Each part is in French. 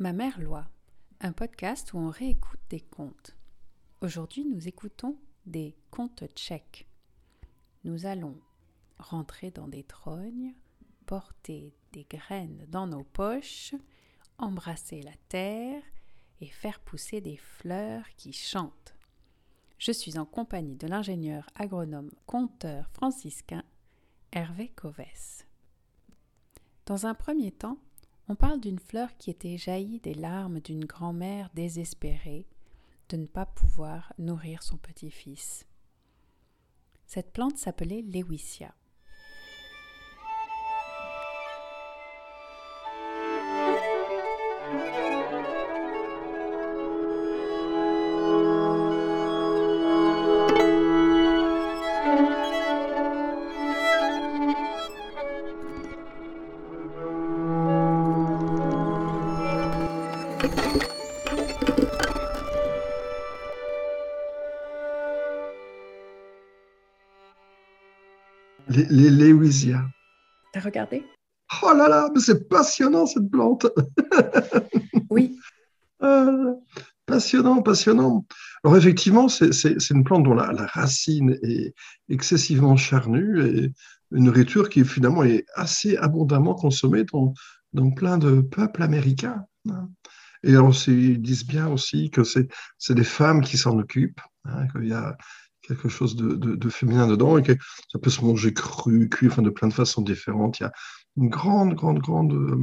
Ma mère loi, un podcast où on réécoute des contes. Aujourd'hui, nous écoutons des contes tchèques. Nous allons rentrer dans des trognes, porter des graines dans nos poches, embrasser la terre et faire pousser des fleurs qui chantent. Je suis en compagnie de l'ingénieur agronome conteur franciscain Hervé Covès. Dans un premier temps, on parle d'une fleur qui était jaillie des larmes d'une grand-mère désespérée de ne pas pouvoir nourrir son petit-fils. Cette plante s'appelait l'Ewisia. Les, Lewisia. T'as regardé? Oh là là, mais c'est passionnant cette plante. Oui. Ah, passionnant, passionnant. Alors effectivement, c'est une plante dont la, la racine est excessivement charnue et une nourriture qui finalement est assez abondamment consommée dans, dans plein de peuples américains. hein. Et alors, ils disent bien aussi que c'est c'est des femmes qui s'en occupent, hein, qu'il y a quelque chose de, féminin dedans et que ça peut se manger cru, cuit, enfin de plein de façons différentes. Il y a une grande, grande, grande. euh,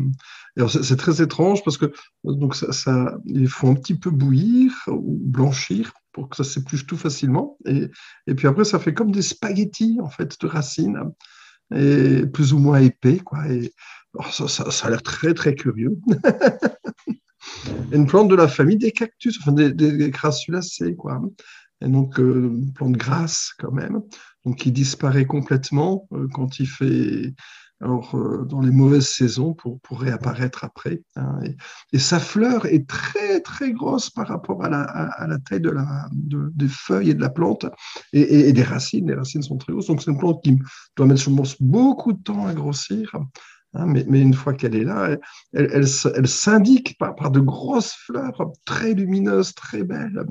alors, c'est très étrange parce que donc ça, ça- il faut un petit peu bouillir ou blanchir pour que ça s'épluche tout facilement. Et, et puis après, ça fait comme des spaghettis en fait de racines et plus ou moins épais, quoi. Et alors, ça, ça- a l'air très, très curieux. Une plante de la famille des cactus, enfin des, des crassulacées, quoi. Et donc, euh, une plante grasse quand même, donc qui disparaît complètement euh, quand il fait, alors, euh, dans les mauvaises saisons pour, pour réapparaître après. hein. Et, sa fleur est très, très grosse par rapport à la, à, la taille de la, de- des feuilles et de la plante et, et- des racines. Les racines sont très grosses, donc c'est une plante qui doit mettre, je pense, beaucoup de temps à grossir. hein, mais, mais une fois qu'elle est là, elle, elle, elle elle s'indique par, par de grosses fleurs très lumineuses, très belles,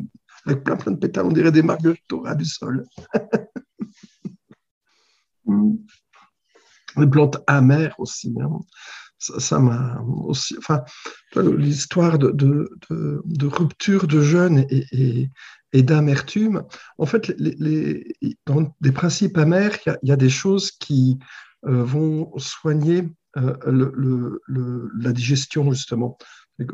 avec plein, plein de pétales. On dirait des margaritas du sol. Mm. Des plantes amères aussi. hein. Ça m'a aussi. Enfin, l'histoire de, de, de- de rupture de jeûne et, et- et d'amertume. En fait, les, les- dans des principes amers, il y a, il y a des choses qui euh, vont soigner euh, le- le- le- la digestion, justement.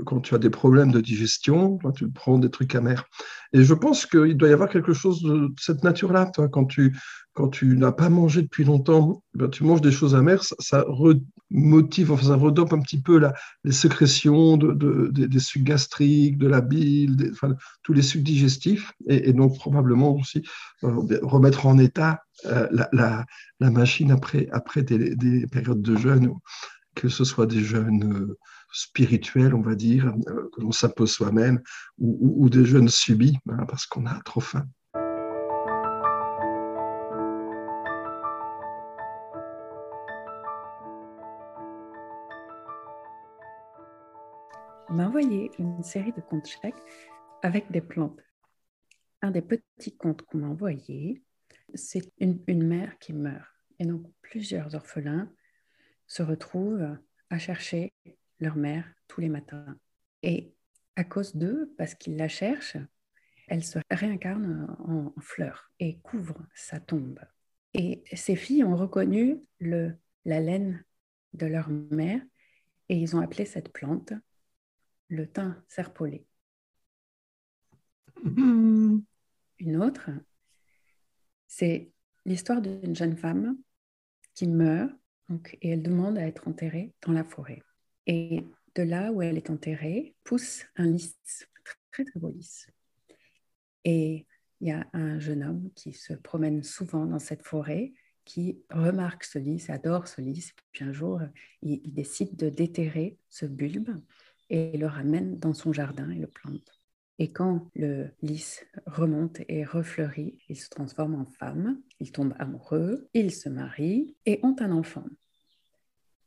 Quand tu as des problèmes de digestion, tu prends des trucs amers. Et je pense qu'il doit y avoir quelque chose de cette nature-là. toi, Quand tu, quand tu n'as pas mangé depuis longtemps, ben, tu manges des choses amères, ça, remotive, enfin, ça redope un petit peu la, les sécrétions de, de- des- sucs gastriques, de la bile, enfin, tous les sucs digestifs, et, donc probablement aussi euh, remettre en état euh, la, la- machine après, après des, des périodes de jeûne, que ce soit des jeûnes euh, spirituels, on va dire, euh, que l'on s'impose soi-même, ou, ou- ou des jeûnes subis, hein, parce qu'on a trop faim. On m'a envoyé une série de contes tchèques avec des plantes. Un des petits contes qu'on m'a envoyé, c'est une, une mère qui meurt. Et donc, plusieurs orphelins se retrouvent à chercher leur mère tous les matins. Et à cause d'eux, parce qu'ils la cherchent, elle se réincarne en, en fleur et couvre sa tombe. Et ces filles ont reconnu le, la laine de leur mère et ils ont appelé cette plante le thym serpolé. Mm. Une autre, c'est l'histoire d'une jeune femme qui meurt donc, et elle demande à être enterrée dans la forêt. Et de là où elle est enterrée pousse un lys, très très beau lys. Et il y a un jeune homme qui se promène souvent dans cette forêt, qui remarque ce lys, adore ce lys. Puis un jour, il, il décide de déterrer ce bulbe et le ramène dans son jardin et le plante. Et quand le lys remonte et refleurit, il se transforme en femme, ils tombent amoureux, ils se marient et ont un enfant.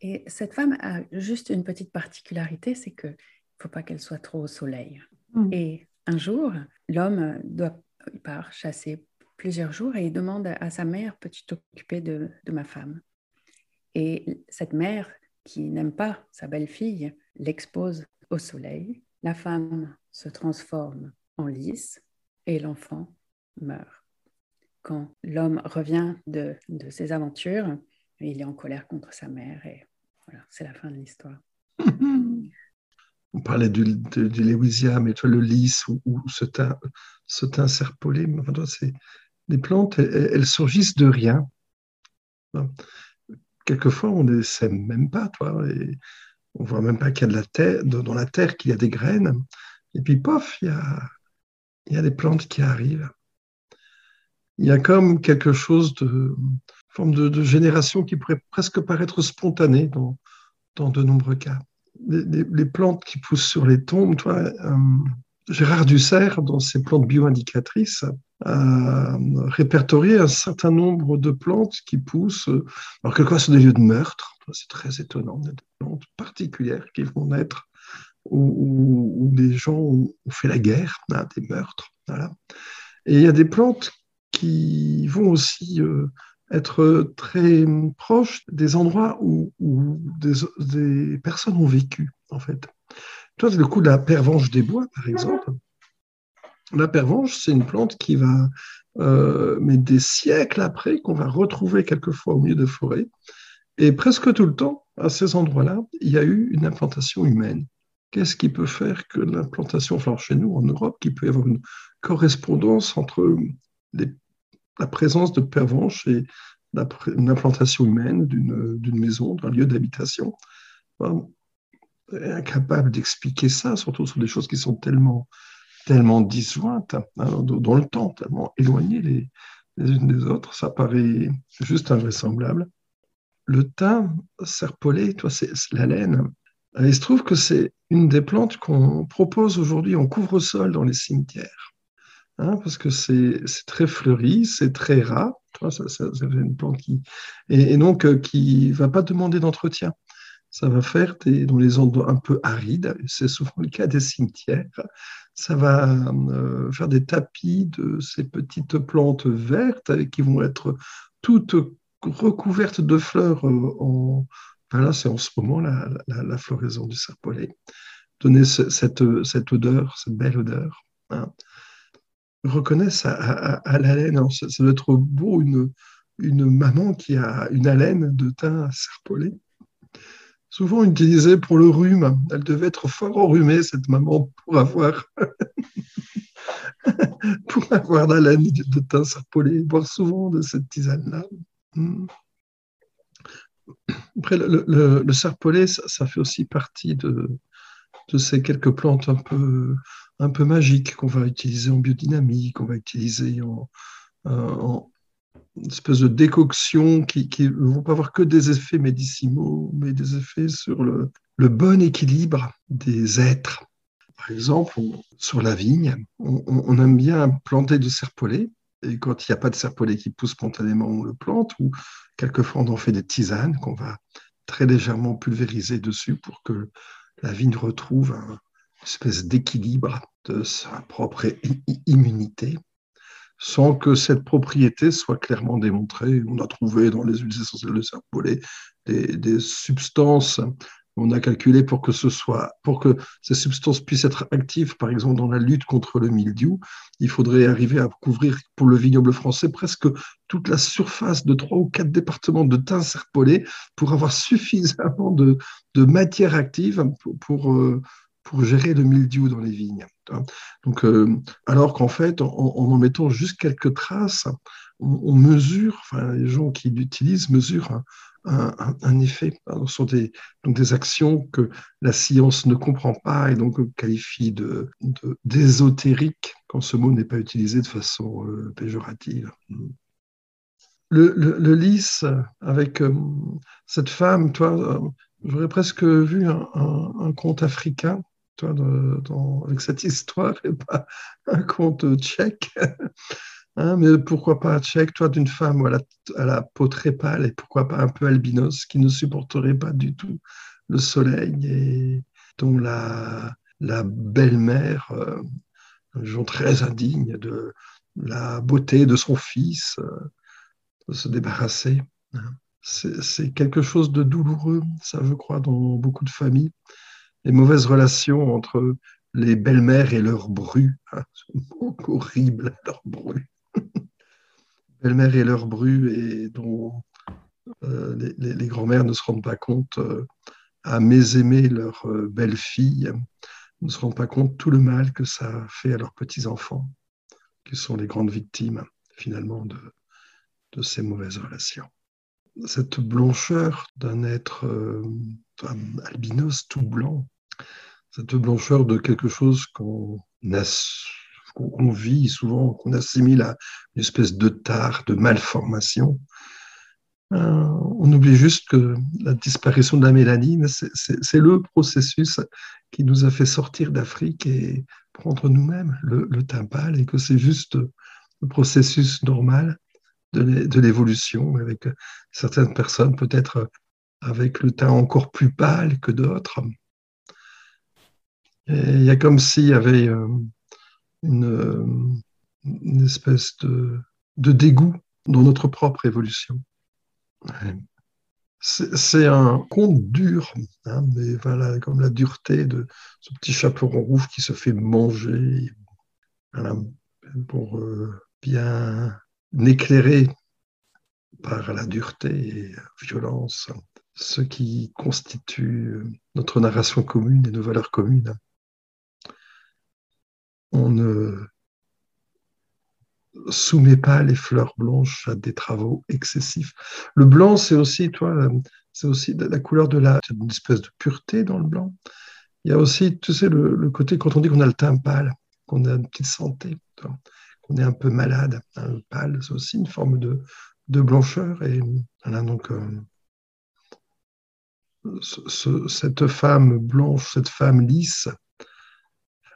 Et cette femme a juste une petite particularité, c'est que faut pas qu'elle soit trop au soleil. Mm. Et un jour, l'homme doit, il part chasser plusieurs jours et il demande à sa mère, peux-tu t'occuper de, de ma femme? Et cette mère, qui n'aime pas sa belle-fille, l'expose au soleil. La femme se transforme en lys et l'enfant meurt. Quand l'homme revient de, de, ses aventures, il est en colère contre sa mère et voilà, c'est la fin de l'histoire. On parlait du, du mais toi, le lys ou, ou ce teint, ce serpolé, des plantes, elles, surgissent de rien. Quelquefois, on ne sait même pas, toi, et on voit même pas qu'il y a de la terre, dans la terre qu'il y a des graines. Et puis, pof, il y a, il y a des plantes qui arrivent. Il y a comme quelque chose de forme de, génération qui pourrait presque paraître spontanée dans, de nombreux cas. Les, plantes qui poussent sur les tombes, toi, euh, Gérard Dussert, dans ses plantes bioindicatrices, a répertorié un certain nombre de plantes qui poussent, alors quelquefois sur des lieux de meurtre, c'est très étonnant, des plantes particulières qui vont naître où, des gens ont fait la guerre, hein, des meurtres. Et il y a des plantes qui vont aussi euh, être très proches des endroits où, des, personnes ont vécu, en fait. Toi, c'est le coup de la pervenche des bois, par exemple. La pervenche, c'est une plante qui va, euh, mais des siècles après, qu'on va retrouver quelquefois au milieu de forêts. Et presque tout le temps, à ces endroits-là, il y a eu une implantation humaine. Qu'est-ce qui peut faire que l'implantation, enfin chez nous en Europe, qu'il peut y avoir une correspondance entre la présence de pervenches et une implantation humaine d'une maison, d'un lieu d'habitation incapable d'expliquer ça, surtout sur des choses qui sont tellement, tellement disjointes hein, dans le temps, tellement éloignées les, unes des autres, ça paraît juste invraisemblable. Le thym serpolé, toi, c'est la laine. il se trouve que c'est une des plantes qu'on propose aujourd'hui en couvre-sol dans les cimetières. Hein, parce que c'est très fleuri, c'est très rare. Ça, ça, une plante qui. Et, donc, euh, qui ne va pas demander d'entretien ça va faire dans les endroits un peu arides, c'est souvent le cas des cimetières, ça va euh, faire des tapis de ces petites plantes vertes qui vont être toutes recouvertes de fleurs. Euh, en, là, c'est en ce moment la, la, floraison du serpolet. Donner cette, cette odeur, cette belle odeur. Hein. Reconnaissent à, laine, hein. ça, doit être beau, une, maman qui a une haleine de thym serpolet souvent utilisée pour le rhume. Elle devait être fort enrhumée, cette maman, pour avoir, pour avoir la laine de thym serpolé, boire souvent de cette tisane-là. Hmm. Après, le, le, serpolé, ça, fait aussi partie de ces quelques plantes un peu, un peu magiques qu'on va utiliser en biodynamie, qu'on va utiliser en, en, une espèce de décoction qui ne vont pas avoir que des effets médicinaux, mais des effets sur le, bon équilibre des êtres. Par exemple, sur la vigne, on, aime bien planter du serpolet, et quand il n'y a pas de serpolet qui pousse spontanément, on le plante, ou quelquefois on en fait des tisanes qu'on va très légèrement pulvériser dessus pour que la vigne retrouve une espèce d'équilibre de sa propre immunité sans que cette propriété soit clairement démontrée. On a trouvé dans les huiles essentielles de serpolet des, des substances on a calculé pour que ce soit, pour que ces substances puissent être actives, par exemple dans la lutte contre le mildiou, il faudrait arriver à couvrir pour le vignoble français presque toute la surface de trois ou quatre départements de thym serpolé pour avoir suffisamment de, de matière active pour, pour, euh, pour gérer le mildiou dans les vignes. Donc, euh, alors qu'en fait, en, en, mettant juste quelques traces, on, mesure, enfin, les gens qui l'utilisent mesurent un, effet. Ce sont des, donc des actions que la science ne comprend pas et donc qualifie de, d'ésotérique quand ce mot n'est pas utilisé de façon euh, péjorative. Le, lys avec euh, cette femme, toi, j'aurais presque vu un conte africain toi, avec cette histoire et pas un conte tchèque. Hein, mais pourquoi pas tchèque, toi, d'une femme à la, peau très pâle et pourquoi pas un peu albinos qui ne supporterait pas du tout le soleil et dont la, belle-mère, euh, un très indigne de la beauté de son fils, euh, de se débarrasser. Hein. C'est quelque chose de douloureux, ça je crois, dans beaucoup de familles. Les mauvaises relations entre les belles-mères et leurs brus. Hein, horrible, leur bru. belle-mère et leur bru, et dont euh, les, grands-mères ne se rendent pas compte euh, à mésaimer leur euh, belle-fille, ne se rendent pas compte tout le mal que ça fait à leurs petits-enfants, qui sont les grandes victimes finalement de, de ces mauvaises relations. Cette blancheur d'un être albinos tout blanc, cette blancheur de quelque chose qu'on vit souvent, qu'on assimile à une espèce de tare, de malformation, euh, on oublie juste que la disparition de la mélanine, c'est le processus qui nous a fait sortir d'Afrique et prendre nous-mêmes le, le pâle, et que c'est juste le processus normal de l'évolution, avec certaines personnes peut-être avec le teint encore plus pâle que d'autres. Il y a comme s'il y avait euh, une, une espèce de, de dégoût dans notre propre évolution. C'est un conte dur, hein, mais voilà, comme la dureté de ce petit chaperon rouge qui se fait manger pour euh, bien éclairer par la dureté et la violence ce qui constitue notre narration commune et nos valeurs communes. On ne soumet pas les fleurs blanches à des travaux excessifs. Le blanc, c'est aussi, toi, c'est aussi la couleur de la, une espèce de pureté dans le blanc. Il y a aussi, tu sais, le, côté quand on dit qu'on a le teint pâle, qu'on a une petite santé, qu'on est un peu malade, un pâle, c'est aussi une forme de, de blancheur. Et voilà, donc, euh, cette femme blanche, cette femme lisse,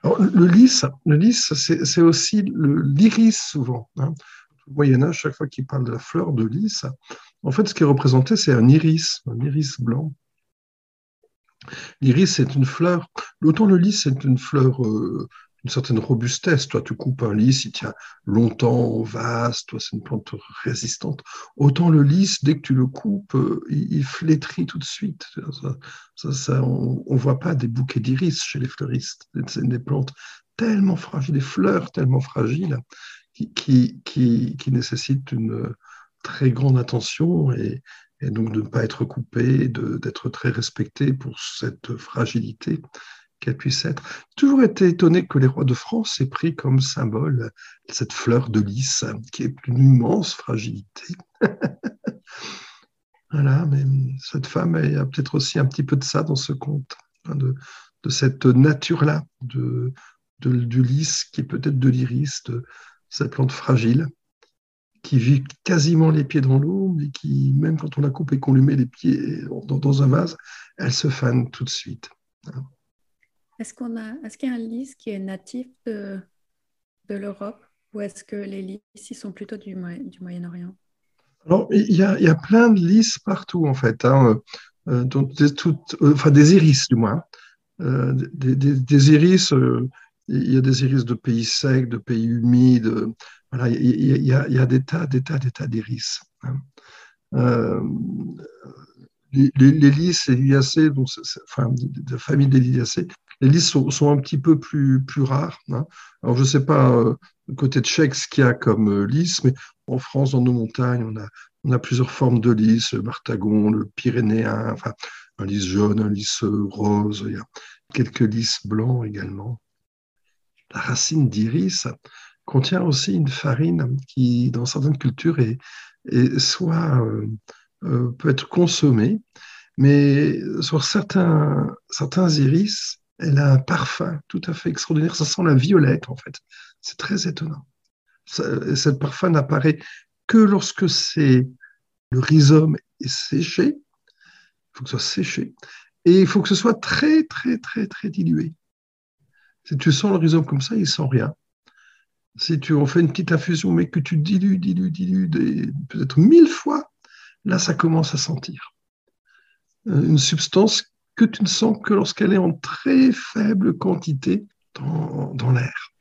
le lys, c'est aussi l'iris souvent. Hein. Au Moyen Âge, chaque fois qu'il parle de la fleur de lys, en fait, ce qui est représenté, c'est un iris, un iris blanc. L'iris, c'est une fleur. Autant le lys, c'est une fleur euh, une certaine robustesse. Toi, tu coupes un lys, il tient longtemps vaste, toi, c'est une plante résistante. Autant le lys, dès que tu le coupes, euh, il, flétrit tout de suite. Ça, on ne voit pas des bouquets d'iris chez les fleuristes. C'est des plantes tellement fragiles, des fleurs tellement fragiles qui, nécessitent une très grande attention et, et donc de ne pas être coupé, d'être très respecté pour cette fragilité qu'elle puisse être. Toujours été étonné que les rois de France aient pris comme symbole cette fleur de lys, qui est une immense fragilité. voilà, mais cette femme, il a peut-être aussi un petit peu de ça dans ce conte, hein, de, cette nature-là, de, du lys, qui est peut-être de l'iris, de cette plante fragile, qui vit quasiment les pieds dans l'eau, mais qui, même quand on la coupe et qu'on lui met les pieds dans, dans un vase, elle se fane tout de suite. Est-ce qu'on a, est-ce qu'il y a un lys qui est natif de, de l'Europe ou est-ce que les lys ici sont plutôt du, du Moyen-Orient? Alors, il y, a, il y, a, plein de lys partout en fait, hein. euh, donc des, euh, enfin des iris du moins, euh, des, des, iris. il y a des iris de pays secs, de pays humides. Voilà, il y a, il y a des tas, des tas, des tas d'iris. Hein. les, les, les lys liliacées, donc, enfin, de la famille des liliacées, les lys sont, un petit peu plus, plus rares. Hein. Alors, je ne sais pas euh, côté tchèque ce qu'il y a comme euh, lys, mais en France, dans nos montagnes, on a, on a plusieurs formes de lys, le martagon, le pyrénéen, enfin, un lys jaune, un lys euh, rose, il y a quelques lys blancs également. La racine d'iris contient aussi une farine qui, dans certaines cultures, est, soit peut être consommée, mais sur certains, certains iris, elle a un parfum tout à fait extraordinaire. Ça sent la violette, en fait. C'est très étonnant. cette parfum n'apparaît que lorsque c'est le rhizome est séché. Il faut que ce soit séché. Et il faut que ce soit très, très, très, très dilué. Si tu sens le rhizome comme ça, il sent rien. Si tu en fais une petite infusion, mais que tu dilues, dilues, dilues, peut-être mille fois, là, ça commence à sentir. Une substance que tu ne sens que lorsqu'elle est en très faible quantité dans, dans l'air.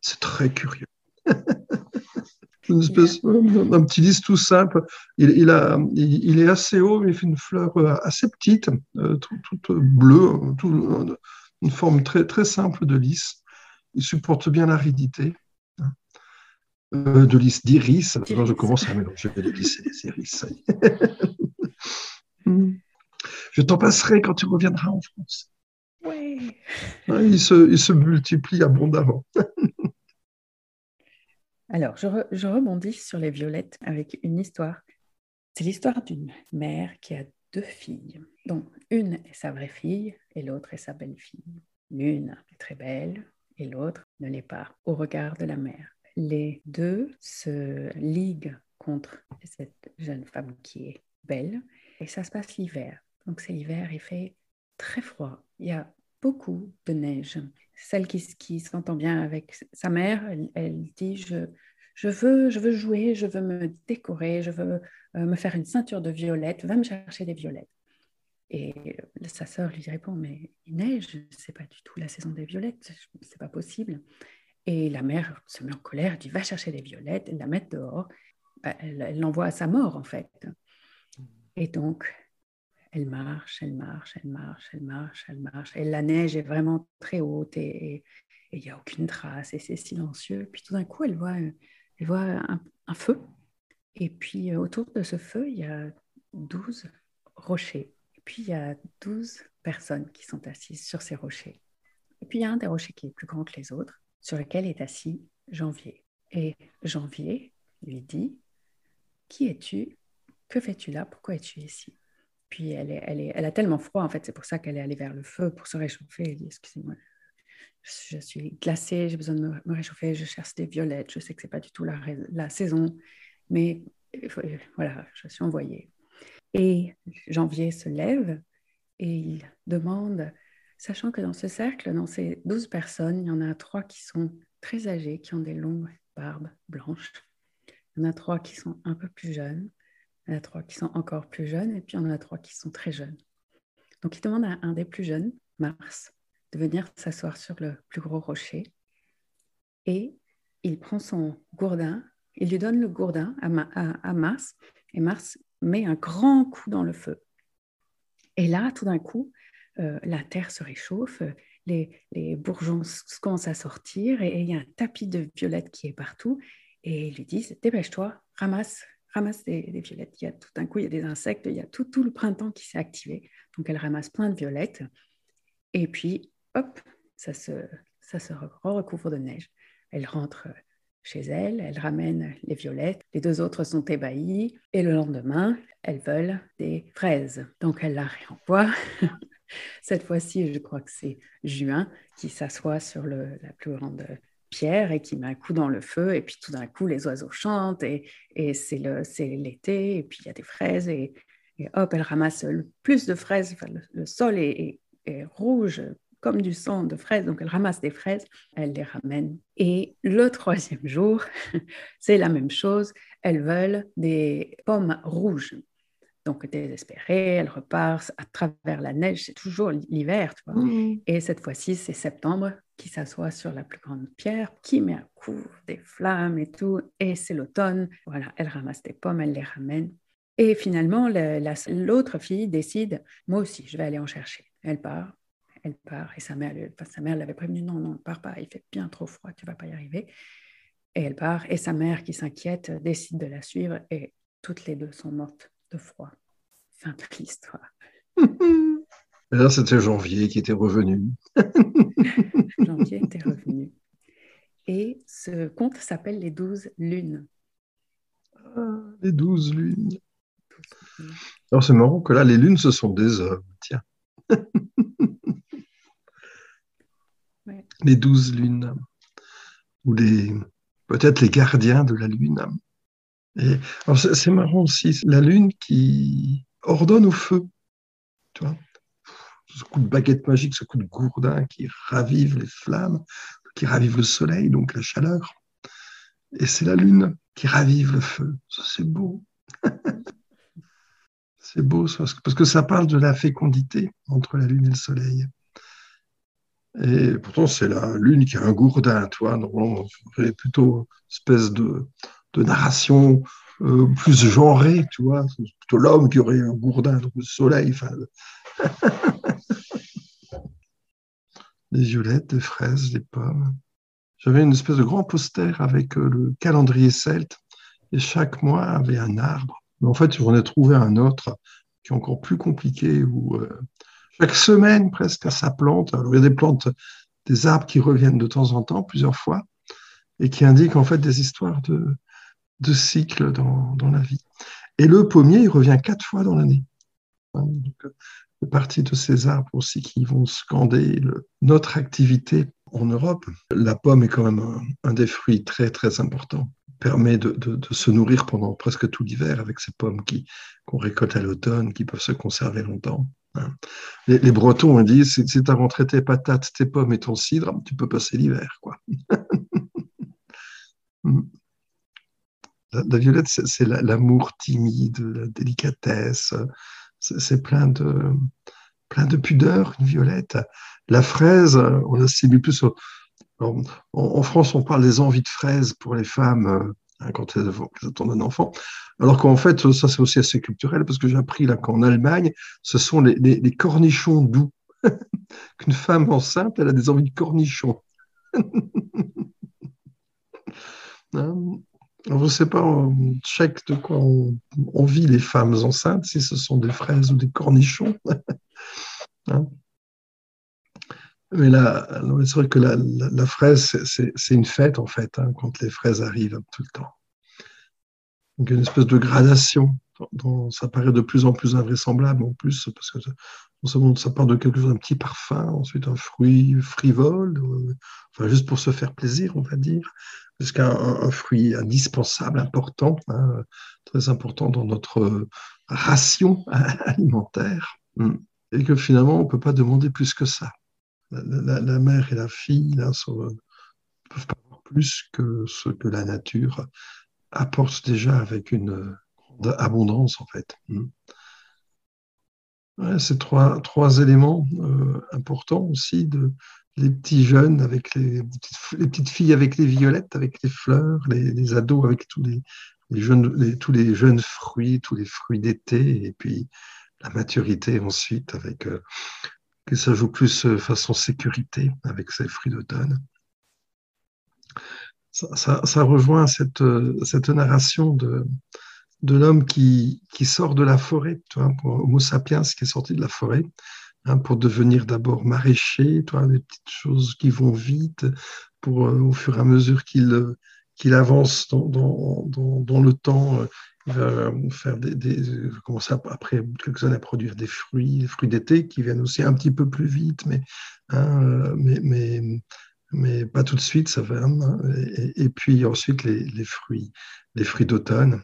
C'est très curieux. une espèce d'un petit lys tout simple. Il, il, a, il, est assez haut, mais il fait une fleur euh, assez petite, euh, toute, bleue, une forme très, très simple de lys. Il supporte bien l'aridité. Euh, de lys, d'iris. je commence à mélanger les lys et les iris. je t'en passerai quand tu reviendras en France. Oui. Il se, il se multiplie abondamment. Alors, je, rebondis sur les violettes avec une histoire. C'est l'histoire d'une mère qui a deux filles, dont une est sa vraie fille et l'autre est sa belle-fille. L'une est très belle et l'autre ne l'est pas au regard de la mère. Les deux se liguent contre cette jeune femme qui est belle et ça se passe l'hiver. Donc c'est l'hiver, il fait très froid. Il y a beaucoup de neige. Celle qui, s'entend bien avec sa mère, elle, dit je, je, veux, je veux jouer, je veux me décorer, je veux euh, me faire une ceinture de violettes, va me chercher des violettes. Et sa sœur lui répond Mais il neige, c'est pas du tout la saison des violettes, c'est pas possible. Et la mère se met en colère, dit Va chercher des violettes, la met dehors. Bah, elle l'envoie à sa mort, en fait. Et donc, elle marche, elle marche, elle marche, elle marche, elle marche. Et la neige est vraiment très haute et il n'y a aucune trace et c'est silencieux. Puis tout d'un coup, elle voit, elle voit un, feu. Et puis euh, autour de ce feu, il y a 12 rochers. Et puis il y a 12 personnes qui sont assises sur ces rochers. Et puis il y a un des rochers qui est plus grand que les autres, sur lequel est assis Janvier. Et Janvier lui dit Qui es-tu? Que fais-tu là? Pourquoi es-tu ici? Puis elle, est, elle, est, elle a tellement froid, en fait, c'est pour ça qu'elle est allée vers le feu pour se réchauffer. Elle dit Excusez-moi, je suis glacée, j'ai besoin de me, réchauffer, je cherche des violettes, je sais que ce n'est pas du tout la, saison, mais voilà, je suis envoyée. Et janvier se lève et il demande, sachant que dans ce cercle, dans ces douze personnes, il y en a trois qui sont très âgées, qui ont des longues barbes blanches. Il y en a trois qui sont un peu plus jeunes il y en a trois qui sont encore plus jeunes et puis il y en a trois qui sont très jeunes. Donc il demande à un des plus jeunes, Mars, de venir s'asseoir sur le plus gros rocher et il prend son gourdin, il lui donne le gourdin à, Mars et Mars met un grand coup dans le feu. Et là, tout d'un coup, euh, la terre se réchauffe, les, bourgeons commencent à sortir et, il y a un tapis de violettes qui est partout. Et ils lui disent Dépêche-toi, ramasse ramasse des, violettes. Il y a tout d'un coup, il y a des insectes, il y a tout, tout le printemps qui s'est activé. Donc elle ramasse plein de violettes. Et puis, hop, ça se, ça se recouvre de neige. Elle rentre chez elle, elle ramène les violettes, les deux autres sont ébahis, et le lendemain, elles veulent des fraises. Donc elle la réenvoie. Cette fois-ci, je crois que c'est Juin qui s'assoit sur le, la plus grande pierre et qui met un coup dans le feu. Et puis tout d'un coup, les oiseaux chantent et, et c'est l'été. Et puis il y a des fraises et, hop, elle ramasse plus de fraises. le, sol est, rouge comme du sang de fraises. Donc elle ramasse des fraises, elle les ramène. Et le troisième jour, c'est la même chose. Elles veulent des pommes rouges. Donc, désespérée, elle repart à travers la neige, c'est toujours l'hiver, tu vois. Mmh. Et cette fois-ci, c'est septembre qui s'assoit sur la plus grande pierre, qui met un coup des flammes et tout, et c'est l'automne. Voilà, elle ramasse des pommes, elle les ramène. Et finalement, l'autre fille décide, moi aussi, je vais aller en chercher. Elle part, elle part, et sa mère, sa mère l'avait prévenue, non, non, ne pars pas, il fait bien trop froid, tu vas pas y arriver. Et elle part, et sa mère, qui s'inquiète, décide de la suivre, et toutes les deux sont mortes de froid. Fin de l'histoire. C'était Janvier qui était revenu. janvier était revenu. Et ce conte s'appelle Les douze lunes. Ah, les douze lunes. Alors, c'est marrant que là, les lunes, ce sont des hommes. Tiens. Les douze lunes. Ou les peut-être les gardiens de la lune. C'est marrant aussi, la lune qui ordonne au feu. Tu vois ce coup de baguette magique, ce coup de gourdin qui ravive les flammes, qui ravive le soleil, donc la chaleur. Et c'est la lune qui ravive le feu. C'est beau. C'est beau parce que, ça parle de la fécondité entre la Lune et le Soleil. Et pourtant, c'est la Lune qui a un gourdin, toi. Normalement, on plutôt une espèce de, de narration euh, plus genrée, tu vois. C'est plutôt l'homme qui aurait un gourdin, donc le Soleil. Enfin, des violettes, des fraises, des pommes. J'avais une espèce de grand poster avec euh, le calendrier celte et chaque mois avait un arbre. Mais en fait, j'en ai trouvé un autre qui est encore plus compliqué où euh, chaque semaine presque à sa plante, alors il y a des plantes, des arbres qui reviennent de temps en temps, plusieurs fois, et qui indiquent en fait des histoires de, de cycles dans, dans la vie. Et le pommier, il revient quatre fois dans l'année. Hein, partie de ces arbres aussi qui vont scander notre activité en Europe. La pomme est quand même un, des fruits très très importants. Permet de, se nourrir pendant presque tout l'hiver avec ces pommes qui qu'on récolte à l'automne, qui peuvent se conserver longtemps. Hein. Les, Bretons disent si, tu as rentré tes patates, tes pommes et ton cidre, tu peux passer l'hiver. quoi. la, violette, c'est l'amour timide, la délicatesse, c'est plein de, plein de pudeur, une violette. La fraise, on assimile plus en, France, on parle des envies de fraises pour les femmes euh, hein, quand elles, attendent un enfant. Alors qu'en fait, ça, c'est aussi assez culturel parce que j'ai appris qu'en Allemagne, ce sont les, cornichons doux. Qu'une femme enceinte, elle a des envies de cornichons. Hein? Je ne sais pas, on check de quoi on, vit les femmes enceintes, si ce sont des fraises ou des cornichons. Hein. Mais là, c'est vrai que la, fraise, c'est une fête en fait, hein, quand les fraises arrivent tout le temps. Donc une espèce de gradation. Dont ça paraît de plus en plus invraisemblable en plus, parce que ça part de quelque chose, un petit parfum, ensuite un fruit frivole, euh, enfin juste pour se faire plaisir, on va dire jusqu'à un, fruit indispensable, important, hein, très important dans notre ration alimentaire, hmm. et que finalement, on ne peut pas demander plus que ça. La, mère et la fille ne peuvent pas avoir plus que ce que la nature apporte déjà avec une grande abondance, en fait. Hmm. C'est trois, trois éléments euh, importants aussi de, les petits jeunes avec les, les, petites filles avec les violettes, avec les fleurs, les, ados avec tous les, jeunes, tous les jeunes fruits, tous les fruits d'été, et puis la maturité ensuite avec euh, que ça joue plus euh, façon sécurité avec ces fruits d'automne. Ça, ça, rejoint cette, euh, cette narration de, de l'homme qui, qui, sort de la forêt, tu vois, pour Homo sapiens qui est sorti de la forêt, Hein, pour devenir d'abord maraîcher, toi, des petites choses qui vont vite, pour euh, au fur et à mesure qu'il euh, avance dans, dans, dans, le temps, euh, il va faire des, des commencer après quelques années à produire des fruits, des fruits d'été qui viennent aussi un petit peu plus vite, mais, hein, mais, mais, pas tout de suite, ça va. Hein, et, puis ensuite les, fruits, les fruits d'automne.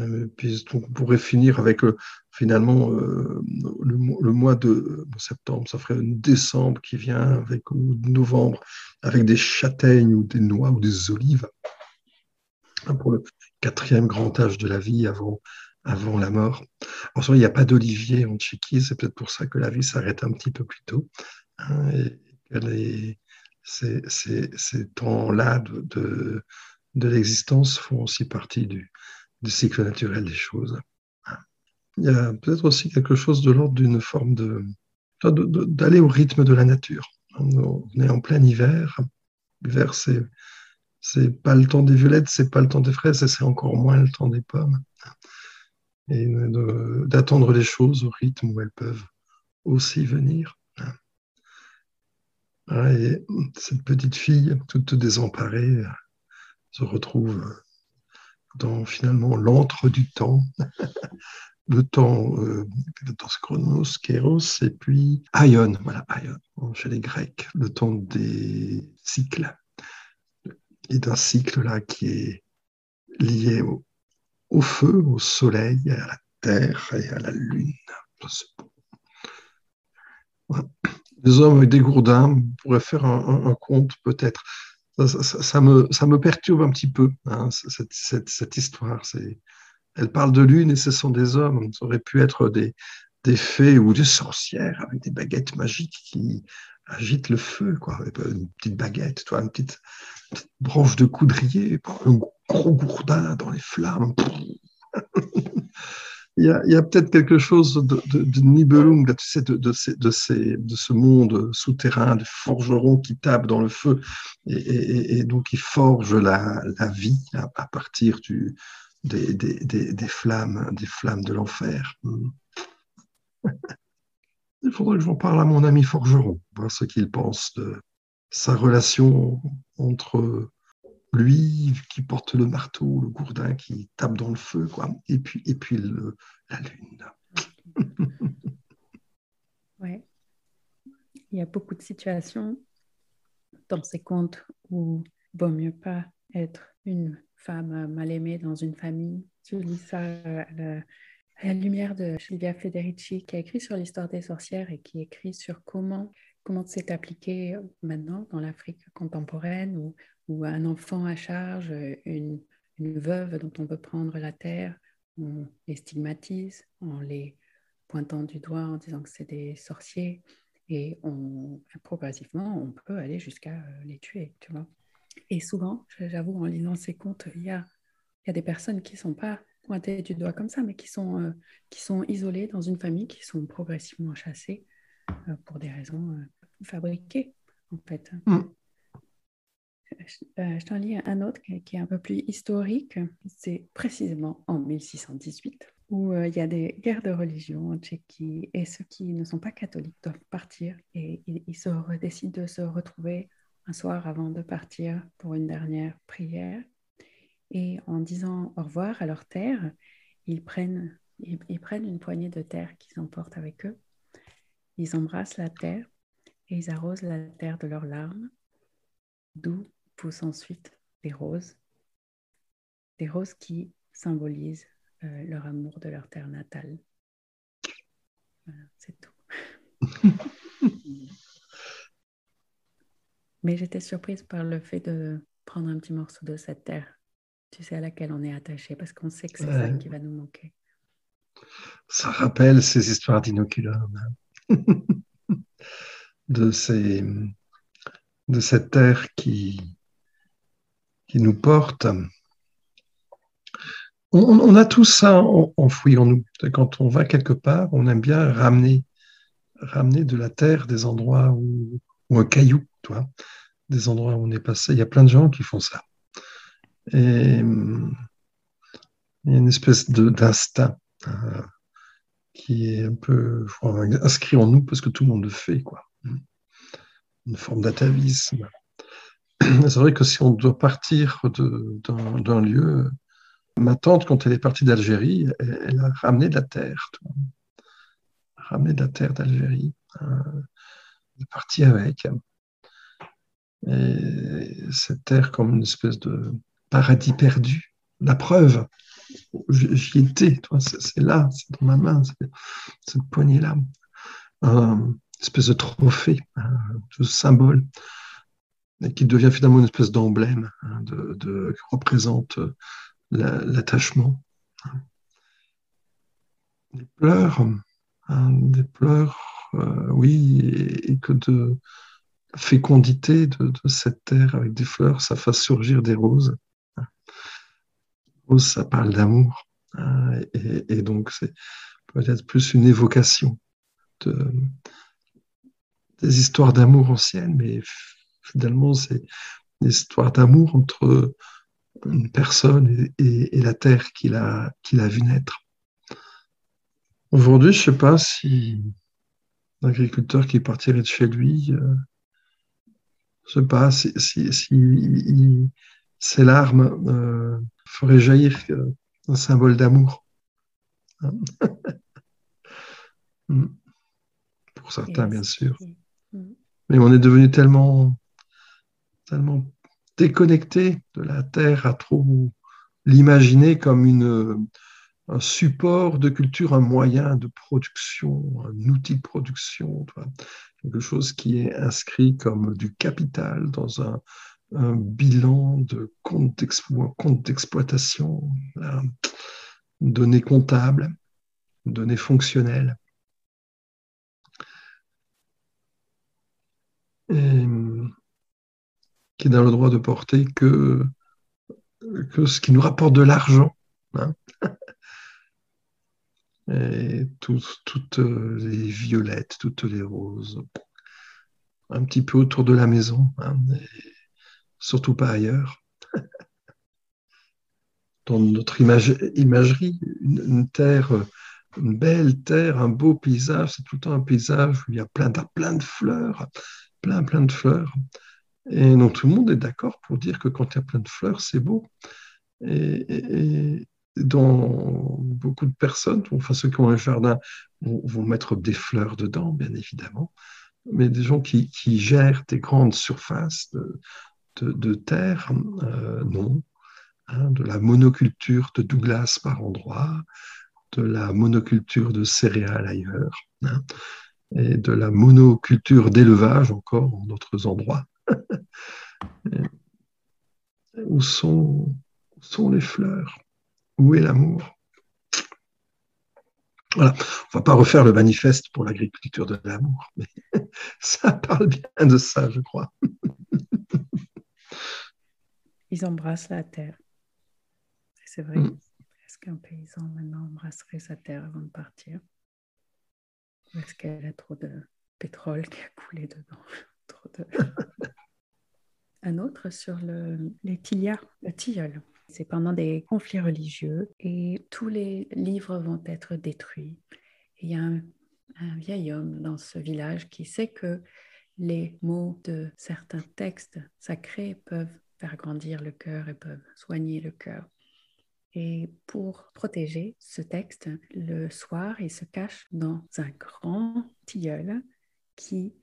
Euh, puis on pourrait finir avec euh, finalement euh, le, mois de septembre, ça ferait décembre qui vient, avec, ou novembre, avec des châtaignes ou des noix ou des olives, hein, pour le quatrième grand âge de la vie avant, avant la mort. En il n'y a pas d'olivier en Tchéquie, c'est peut-être pour ça que la vie s'arrête un petit peu plus tôt. Hein, et ces, temps-là de, l'existence font aussi partie du, du cycle naturel des choses. Il y a peut-être aussi quelque chose de l'ordre d'une forme de d'aller au rythme de la nature. On est en plein hiver. L'hiver, c'est c'est pas le temps des violettes, c'est pas le temps des fraises, et c'est encore moins le temps des pommes. Et d'attendre les choses au rythme où elles peuvent aussi venir. Et cette petite fille, toute désemparée, se retrouve dans finalement l'antre du temps, le temps, euh, le temps chronos, kéros, et puis aion, voilà, aion, chez les Grecs, le temps des cycles, et d'un cycle là qui est lié au, feu, au soleil, à la terre et à la lune. Les hommes avec des gourdins pourraient faire un conte peut-être ça, me, ça, me, perturbe un petit peu, hein, cette, histoire. Elle parle de lune et ce sont des hommes. Ça aurait pu être des, des fées ou des sorcières avec des baguettes magiques qui agitent le feu, quoi. Une petite baguette, toi, une petite, branche de coudrier, un gros gourdin dans les flammes. il y a, peut-être quelque chose de, de, de Nibelung, tu sais, de, de, de, ces, de ce monde souterrain, de forgerons qui tapent dans le feu et, et, donc qui forgent la, la vie à, partir du, des, des, des, des, flammes, des flammes de l'enfer. Hmm. Il faudrait que j'en parle à mon ami forgeron, voir ce qu'il pense de sa relation entre lui qui porte le marteau, le gourdin qui tape dans le feu, quoi, et puis, et puis la lune. ouais. Il y a beaucoup de situations dans ces contes où il vaut mieux pas être une femme mal aimée dans une famille. Tu lis ça à la, lumière de Silvia Federici, qui a écrit sur l'histoire des sorcières et qui écrit sur comment comment c'est appliqué maintenant dans l'Afrique contemporaine où, où, un enfant à charge, une, veuve dont on veut prendre la terre, on les stigmatise en les pointant du doigt en disant que c'est des sorciers et progressivement on peut aller jusqu'à euh, les tuer, tu vois. Et souvent, j'avoue, en lisant ces contes, il y a, des personnes qui ne sont pas pointées du doigt comme ça, mais qui sont, euh, isolées dans une famille, qui sont progressivement chassées euh, pour des raisons fabriqué, en fait. Mm. Euh, je, t'en lis un autre qui est un peu plus historique. C'est précisément en 1618 où euh, il y a des guerres de religion en Tchéquie et ceux qui ne sont pas catholiques doivent partir et ils, se décident de se retrouver un soir avant de partir pour une dernière prière. Et en disant au revoir à leur terre, ils prennent, ils prennent une poignée de terre qu'ils emportent avec eux. Ils embrassent la terre et ils arrosent la terre de leurs larmes, d'où poussent ensuite des roses, des roses qui symbolisent euh, leur amour de leur terre natale. Voilà, c'est tout. Mais j'étais surprise par le fait de prendre un petit morceau de cette terre, tu sais, à laquelle on est attaché, parce qu'on sait que c'est ça qui va nous manquer. Ça rappelle ces histoires d'inoculum. de, ces, de cette terre qui, qui nous porte. On, a tout ça enfoui en nous. Quand on va quelque part, on aime bien ramener, ramener de la terre des endroits où, ou un caillou, toi, des endroits où on est passé. Il y a plein de gens qui font ça. Et il y a une espèce d'instinct euh, qui est un peu inscrit en nous parce que tout le monde le fait, quoi une forme d'atavisme. C'est vrai que si on doit partir d'un lieu, ma tante, quand elle est partie d'Algérie, elle, a ramené de la terre, ramené de la terre d'Algérie. Hein. elle est partie avec. Et cette terre comme une espèce de paradis perdu. La preuve, j'y étais, c'est là, c'est dans ma main, cette poignée-là. Euh, espèce de trophée, de symbole, qui devient finalement une espèce d'emblème hein, de, qui représente euh, l'attachement. Hein. Des pleurs, des pleurs, euh, oui, et, que de fécondité de, cette terre avec des fleurs, ça fasse surgir des roses. Rose, ça parle d'amour. Et, et, donc, c'est peut-être plus une évocation de, des histoires d'amour anciennes, mais finalement, c'est une histoire d'amour entre une personne et, la terre qu'il a, qu'il a vu naître. Aujourd'hui, je ne sais pas si l'agriculteur qui partirait de chez lui, euh, je ne sais pas si, si, ses larmes euh, feraient jaillir euh, un symbole d'amour. Hmm. Pour certains, bien sûr. Mm. Mais on est devenu tellement, tellement déconnecté de la Terre à trop l'imaginer comme un support de culture, un moyen de production, un outil de production, quelque chose qui est inscrit comme du capital dans un, bilan de compte d'exploitation. données comptables, données fonctionnelles. Et, qui dans le droit de porter que, ce qui nous rapporte de l'argent. Hein. Et toutes les violettes, toutes les roses, un petit peu autour de la maison, hein, surtout pas ailleurs. Dans notre imagerie, une, terre, une belle terre, un beau paysage, c'est tout le temps un paysage où il y a plein de fleurs, plein, plein de fleurs. Et donc tout le monde est d'accord pour dire que quand il y a plein de fleurs, c'est beau. Et, dans beaucoup de personnes, enfin ceux qui ont un jardin, vont, mettre des fleurs dedans, bien évidemment. Mais des gens qui, gèrent des grandes surfaces de, terre, euh, non. Hein, de la monoculture de Douglas par endroit, de la monoculture de céréales ailleurs, hein, et de la monoculture d'élevage encore en d'autres endroits. Où, sont, sont les fleurs? Où est l'amour? Voilà. On ne va pas refaire le manifeste pour l'agriculture de l'amour, mais ça parle bien de ça, je crois. Ils embrassent la terre. C'est vrai. Mm. Est-ce qu'un paysan maintenant embrasserait sa terre avant de partir? Est-ce qu'elle a trop de pétrole qui a coulé dedans? un autre sur le, les tilias, le tilleul. C'est pendant des conflits religieux et tous les livres vont être détruits. il y a un, vieil homme dans ce village qui sait que les mots de certains textes sacrés peuvent faire grandir le cœur et peuvent soigner le cœur. Et pour protéger ce texte, le soir, il se cache dans un grand tilleul qui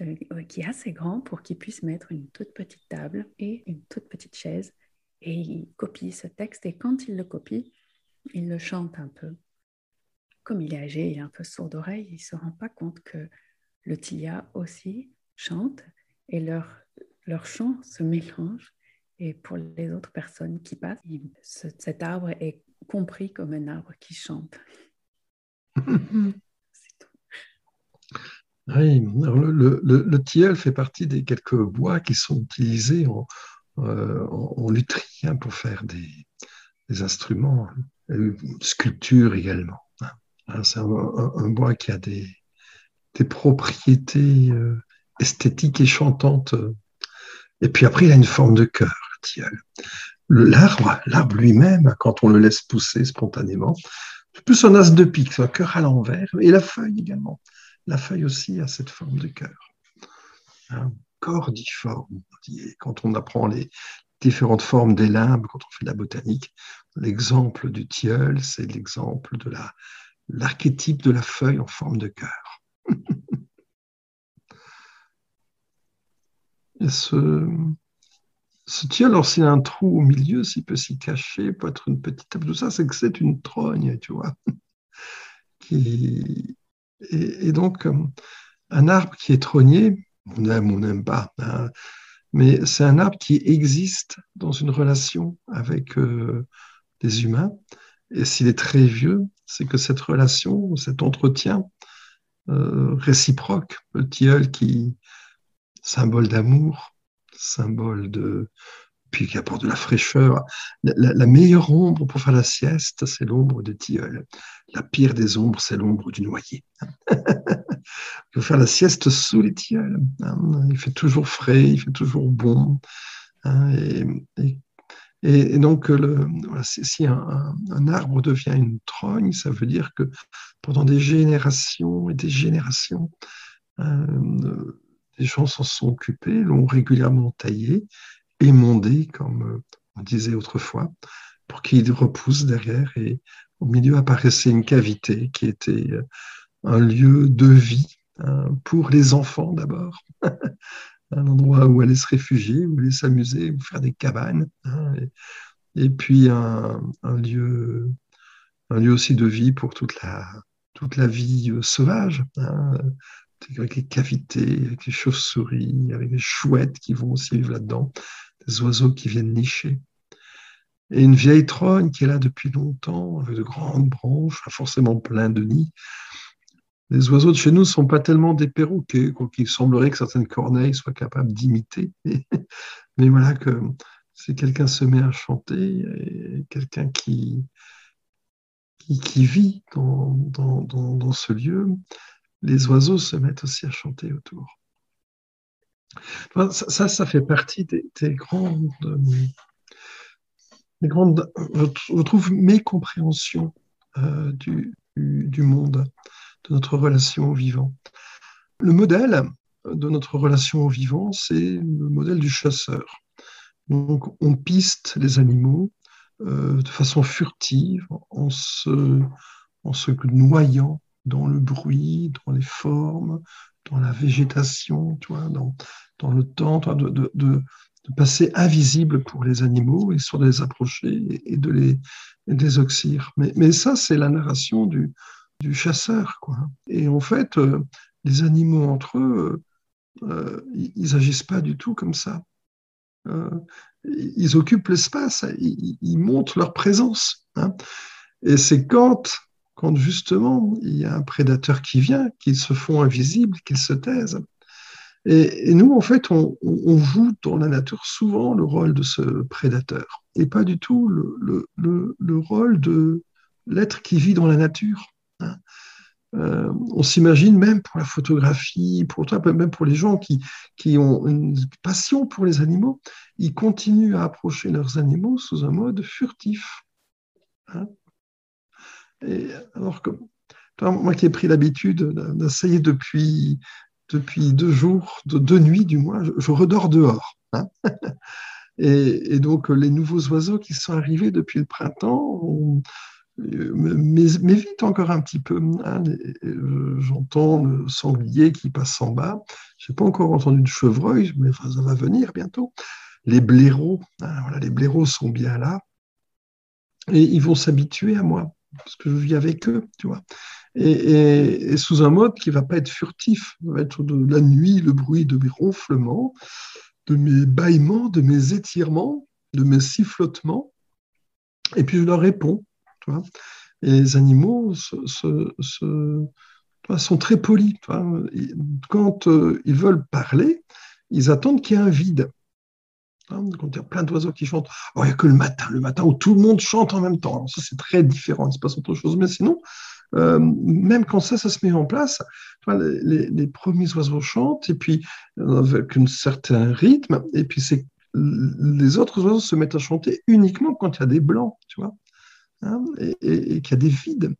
euh, qui est assez grand pour qu'il puisse mettre une toute petite table et une toute petite chaise. Et il copie ce texte et quand il le copie, il le chante un peu. Comme il est âgé, il est un peu sourd d'oreille, il ne se rend pas compte que le Tia aussi chante et leur, leur chant se mélange. Et pour les autres personnes qui passent, cet arbre est compris comme un arbre qui chante. Oui, le, le, tilleul fait partie des quelques bois qui sont utilisés en, euh, hein, pour faire des, instruments, euh, sculpture également. Hein. Hein, c'est un, bois qui a des, propriétés euh, esthétiques et chantantes. Et puis après, il a une forme de cœur, le tilleul. L'arbre, l'arbre lui-même, quand on le laisse pousser spontanément, c'est plus un as de pique, un cœur à l'envers, et la feuille également. La feuille aussi a cette forme de cœur. Un cordiforme. Quand on apprend les différentes formes des limbes, quand on fait de la botanique, l'exemple du tilleul, c'est l'exemple de la, l'archétype de la feuille en forme de cœur. Ce, tilleul, s'il a un trou au milieu, s'il peut s'y cacher, peut être une petite tout ça, c'est que c'est une trogne, tu vois, et, donc, euh, un arbre qui est trogné, on aime ou on n'aime pas, hein, mais c'est un arbre qui existe dans une relation avec euh, des humains. Et s'il est très vieux, c'est que cette relation, cet entretien euh, réciproque, le tilleul qui symbole d'amour, symbole de, puis qui apporte de la fraîcheur. La, meilleure ombre pour faire la sieste, c'est l'ombre de tilleul. La pire des ombres, c'est l'ombre du noyer. il faut faire la sieste sous les tilleuls. Hein. Il fait toujours frais, il fait toujours bon. Hein. Et, donc, le, si un, arbre devient une trogne, ça veut dire que pendant des générations et des générations, euh, des gens s'en sont occupés, l'ont régulièrement taillé, émondé, comme euh, on disait autrefois, pour qu'il repousse derrière. Et au milieu apparaissait une cavité qui était euh, un lieu de vie hein, pour les enfants d'abord, un endroit où aller se réfugier, où aller s'amuser, où faire des cabanes, hein, et, puis un, lieu, un lieu aussi de vie pour toute la, toute la vie euh, sauvage, hein, avec les cavités, avec les chauves-souris, avec les chouettes qui vont aussi vivre là-dedans, des oiseaux qui viennent nicher. et une vieille trogne qui est là depuis longtemps, avec de grandes branches, forcément plein de nids. Les oiseaux de chez nous ne sont pas tellement des perroquets, qu'il semblerait que certaines corneilles soient capables d'imiter. Mais voilà que si quelqu'un se met à chanter, quelqu'un qui, qui, vit dans, dans, ce lieu, les oiseaux se mettent aussi à chanter autour. Ça, ça, fait partie des, grandes, des grandes, je trouve, mécompréhensions euh, du, du, monde, de notre relation au vivant. Le modèle de notre relation au vivant, c'est le modèle du chasseur. Donc, on piste les animaux euh, de façon furtive, en se, en se noyant dans le bruit, dans les formes, dans la végétation, tu vois, dans, dans le temps, de, passer invisible pour les animaux et de les approcher et de les, oxyre. Mais, ça, c'est la narration du, chasseur. Quoi. Et en fait, euh, les animaux entre eux, euh, ils n'agissent pas du tout comme ça. Euh, ils occupent l'espace, ils, ils, montrent leur présence. Hein. Et c'est quand quand justement il y a un prédateur qui vient, qu'ils se font invisibles, qu'ils se taisent. Et, nous, en fait, on, joue dans la nature souvent le rôle de ce prédateur et pas du tout le, le, rôle de l'être qui vit dans la nature. Hein. Euh, on s'imagine même pour la photographie, pour même pour les gens qui, qui ont une passion pour les animaux, ils continuent à approcher leurs animaux sous un mode furtif. Hein. Et alors que moi qui ai pris l'habitude d'essayer depuis, depuis deux jours, de deux nuits du moins, je, redors dehors. Hein. et, donc les nouveaux oiseaux qui sont arrivés depuis le printemps m'évitent encore un petit peu. Hein. J'entends le sanglier qui passe en bas. Je n'ai pas encore entendu de chevreuil, mais ça va venir bientôt. Les blaireaux, hein, voilà, les blaireaux sont bien là. Et ils vont s'habituer à moi parce que je vis avec eux, tu vois. Et, sous un mode qui va pas être furtif, va être de la nuit, le bruit de mes ronflements, de mes bâillements, de mes étirements, de mes sifflotements, et puis je leur réponds, les animaux sont très polis. Quand euh, ils veulent parler, ils attendent qu'il y ait un vide. Hein, quand il y a plein d'oiseaux qui chantent, oh, il n'y a que le matin, le matin où tout le monde chante en même temps. ça, c'est très différent, il se passe autre chose. Mais sinon, euh, même quand ça, ça se met en place, les, premiers oiseaux chantent, et puis avec un certain rythme, et puis c'est les autres oiseaux se mettent à chanter uniquement quand il y a des blancs, tu vois. Hein, et, qu'il y a des vides.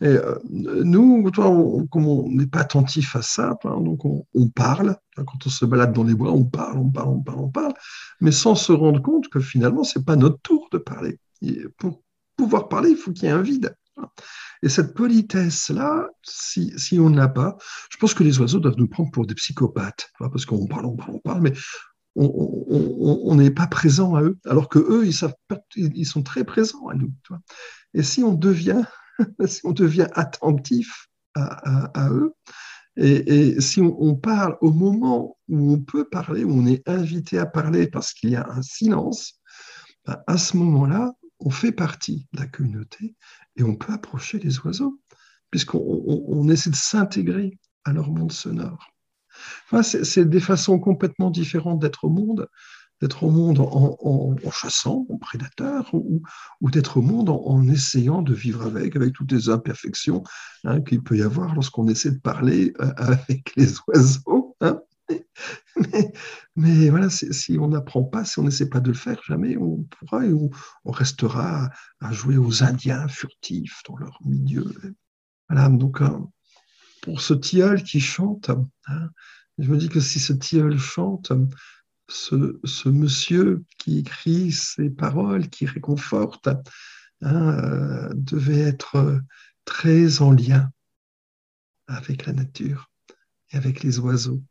Et, euh, nous, comme on n'est pas attentif à ça, donc on, parle, quand on se balade dans les bois, on parle, on parle, on parle, on parle, mais sans se rendre compte que finalement, ce n'est pas notre tour de parler. pour pouvoir parler, il faut qu'il y ait un vide. Et cette politesse-là, si, si on ne l'a pas, je pense que les oiseaux doivent nous prendre pour des psychopathes, parce qu'on parle, on parle, on parle, mais on n'est pas présent à eux, alors que eux, ils, ils sont très présents à nous. Et si on devient, si on devient attentif à, eux, et, si on, parle au moment où on peut parler, où on est invité à parler parce qu'il y a un silence, ben, à ce moment-là, on fait partie de la communauté et on peut approcher les oiseaux, puisqu'on essaie de s'intégrer à leur monde sonore c'est des façons complètement différentes d'être au monde, d'être au monde en, chassant, en prédateur, ou, d'être au monde en, essayant de vivre avec, avec toutes les imperfections hein, qu'il peut y avoir lorsqu'on essaie de parler euh, avec les oiseaux. Hein. Mais, voilà, si on n'apprend pas, si on n'essaie pas de le faire, jamais on pourra et on, restera à jouer aux Indiens furtifs dans leur milieu. Voilà, donc euh, pour ce tilleul qui chante, hein, je me dis que si ce tilleul chante, ce, monsieur qui écrit ces paroles, qui réconforte, hein, euh, devait être très en lien avec la nature et avec les oiseaux.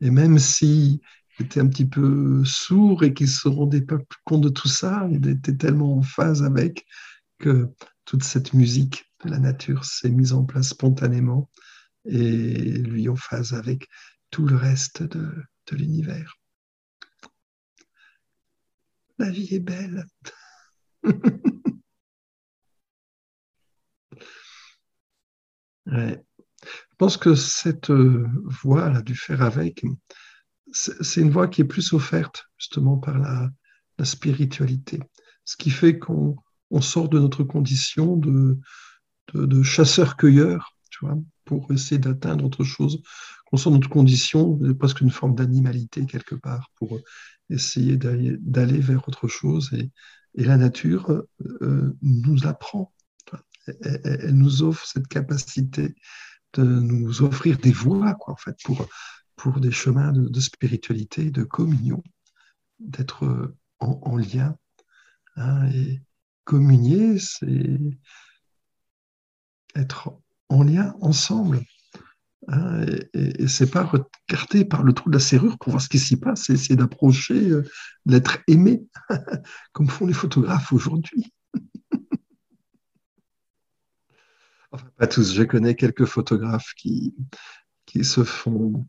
Et même s'il était un petit peu sourd et qu'il se rendait pas compte de tout ça, il était tellement en phase avec que toute cette musique de la nature s'est mise en place spontanément et lui en phase avec tout le reste de, l'univers. La vie est belle. Je pense que cette euh, voie-là du faire avec, c'est une voie qui est plus offerte justement par la, spiritualité. Ce qui fait qu'on sort de notre condition de, chasseur-cueilleur, tu vois, pour essayer d'atteindre autre chose. Qu'on sort de notre condition, presque une forme d'animalité quelque part, pour essayer d'aller vers autre chose. Et, et la nature euh, nous apprend elle, nous offre cette capacité de nous offrir des voies, quoi, en fait, pour, pour des chemins de, spiritualité, de communion, d'être en, lien. Hein, et communier, c'est être en lien ensemble. Hein, et, et c'est pas regarder par le trou de la serrure pour voir ce qui s'y passe, c'est d'approcher euh, l'être aimé, comme font les photographes aujourd'hui. Enfin, pas tous. Je connais quelques photographes qui, qui se font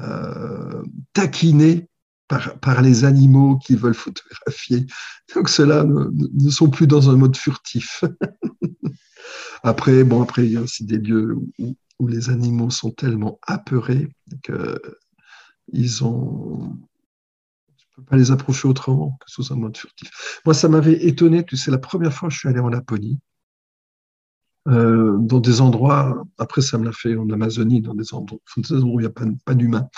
euh, taquiner par, par, les animaux qu'ils veulent photographier. Donc ceux-là ne, sont plus dans un mode furtif. après, bon, après, il y a aussi des lieux où, où les animaux sont tellement apeurés qu'ils ont pas les approcher autrement que sous un mode furtif. Moi, ça m'avait étonné, tu sais, la première fois que je suis allé en Laponie, euh, dans des endroits, après ça me l'a fait en Amazonie, dans des endroits, où il n'y a pas, d'humains.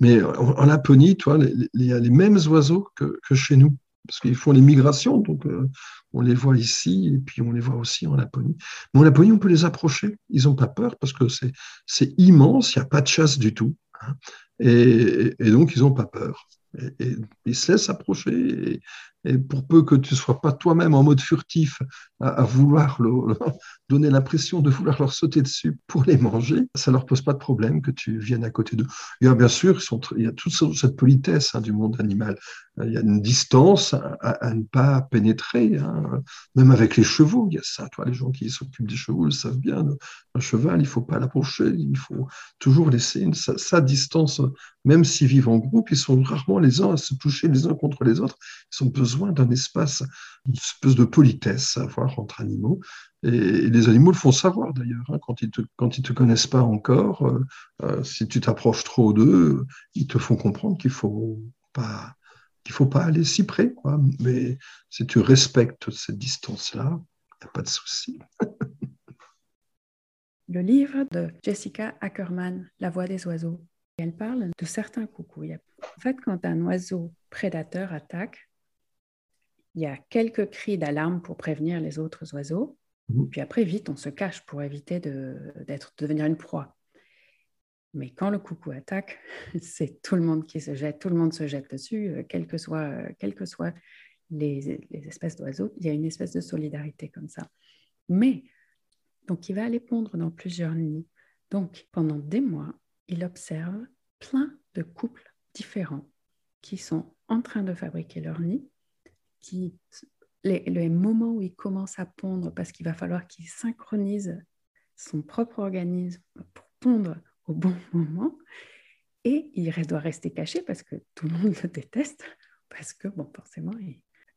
Mais en, Laponie, tu vois, il y a les mêmes oiseaux que, chez nous, parce qu'ils font les migrations, donc euh, on les voit ici, et puis on les voit aussi en Laponie. Mais en Laponie, on peut les approcher, ils n'ont pas peur, parce que c'est immense, il n'y a pas de chasse du tout, hein, et, et, donc ils n'ont pas peur. Et, ils se laissent approcher. Et, pour peu que tu ne sois pas toi-même en mode furtif à, vouloir donner l'impression de vouloir leur sauter dessus pour les manger, ça ne leur pose pas de problème que tu viennes à côté d'eux. Il y a bien sûr, il y a toute cette politesse hein, du monde animal. Il y a une distance à, ne pas pénétrer, hein. même avec les chevaux. Il y a ça, toi, les gens qui s'occupent des chevaux le savent bien. Un cheval, il ne faut pas l'approcher, il faut toujours laisser sa, distance, même s'ils vivent en groupe, ils sont rarement les uns à se toucher les uns contre les autres. Ils ont besoin d'un espace, une espèce de politesse à avoir entre animaux. Et, les animaux le font savoir d'ailleurs. Hein. quand ils te, quand ils te connaissent pas encore, euh, euh, si tu t'approches trop d'eux, ils te font comprendre qu'il faut pas qu'il faut pas aller si près. Mais si tu respectes cette distance-là, il n'y a pas de souci. Le livre de Jessica Ackerman, La voix des oiseaux, elle parle de certains coucous. En fait, quand un oiseau prédateur attaque, il y a quelques cris d'alarme pour prévenir les autres oiseaux. Mhm. Puis après, vite, on se cache pour éviter de, d'être, de devenir une proie. Mais quand le coucou attaque, c'est tout le monde qui se jette, tout le monde se jette dessus, euh, quelles que soient, euh, quelles que soient les, espèces d'oiseaux. Il y a une espèce de solidarité comme ça. Mais, donc, il va aller pondre dans plusieurs nids. Donc, pendant des mois, il observe plein de couples différents qui sont en train de fabriquer leur nid, qui, les, les moments où il commence à pondre, parce qu'il va falloir qu'il synchronise son propre organisme pour pondre au bon moment. Et il doit rester caché parce que tout le monde le déteste, parce que, bon, forcément,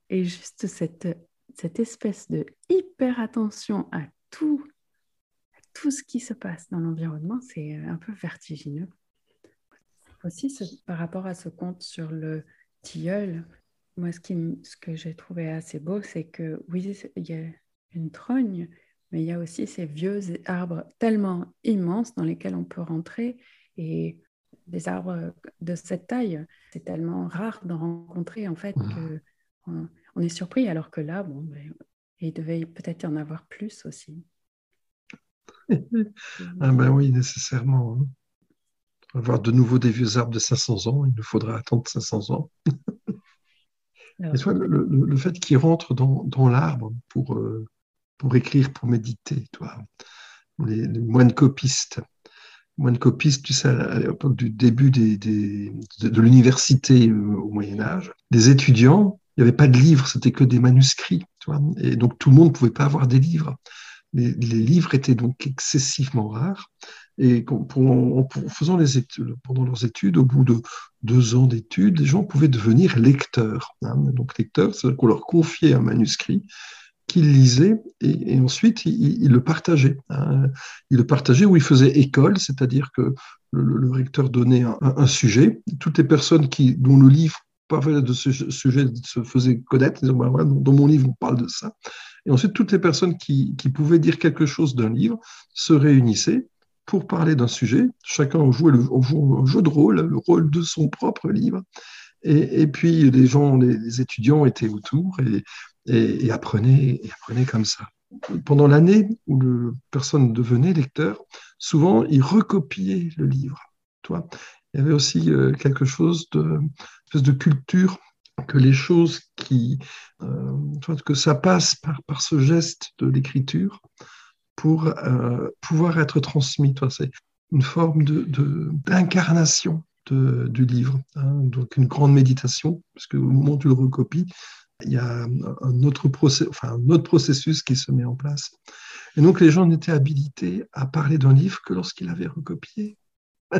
et, juste cette, cette espèce de hyper attention à tout, tout ce qui se passe dans l'environnement, c'est un peu vertigineux. Aussi, par rapport à ce conte sur le tilleul, moi, ce, qui, ce que j'ai trouvé assez beau, c'est que oui, il y a une trogne, mais il y a aussi ces vieux arbres tellement immenses dans lesquels on peut rentrer et des arbres de cette taille, c'est tellement rare d'en rencontrer en fait que on, est surpris alors que là, bon, ben, il devait peut-être y en avoir plus aussi. ah ben oui, nécessairement. Hein. Avoir de nouveau des vieux arbres de 500 ans, il nous faudra attendre 500 ans. le, fait qu'ils rentrent dans, dans l'arbre pour, euh, pour écrire, pour méditer, toi. Les, moines copistes. Moines copistes, tu sais, à l'époque du début des, de, l'université euh, au Moyen Âge, les étudiants, il n'y avait pas de livres, c'était que des manuscrits. Et donc tout le monde ne pouvait pas avoir des livres. Les, les livres étaient donc excessivement rares. Et en faisant les études, pendant leurs études, au bout de deux ans d'études, les gens pouvaient devenir lecteurs. Hein. Donc lecteurs, c'est-à-dire qu'on leur confiait un manuscrit qu'ils lisaient et, ensuite ils, le partageaient. Hein. Ils le partageaient ou ils faisaient école, c'est-à-dire que le, recteur donnait un, sujet. Toutes les personnes qui, dont le livre parlait de ce sujet se faisaient connaître, disaient, bah, dans mon livre on parle de ça. Et ensuite, toutes les personnes qui pouvaient dire quelque chose d'un livre se réunissaient pour parler d'un sujet. Chacun jouait le, un jeu de rôle, le rôle de son propre livre. Et, puis les gens, les, étudiants étaient autour et, et, apprenaient, apprenaient comme ça. Pendant l'année où le personne devenait lecteur, souvent ils recopiaient le livre. Toi, il y avait aussi euh, quelque chose de, de culture que les choses qui, euh, que ça passe par ce geste de l'écriture, pour euh, pouvoir être transmis. C'est une forme d'incarnation de, du livre, hein. donc une grande méditation, parce qu'au moment où tu le recopies, il y a un autre, enfin, un autre processus qui se met en place. Et donc les gens n'étaient habilités à parler d'un livre que lorsqu'ils l'avaient recopié,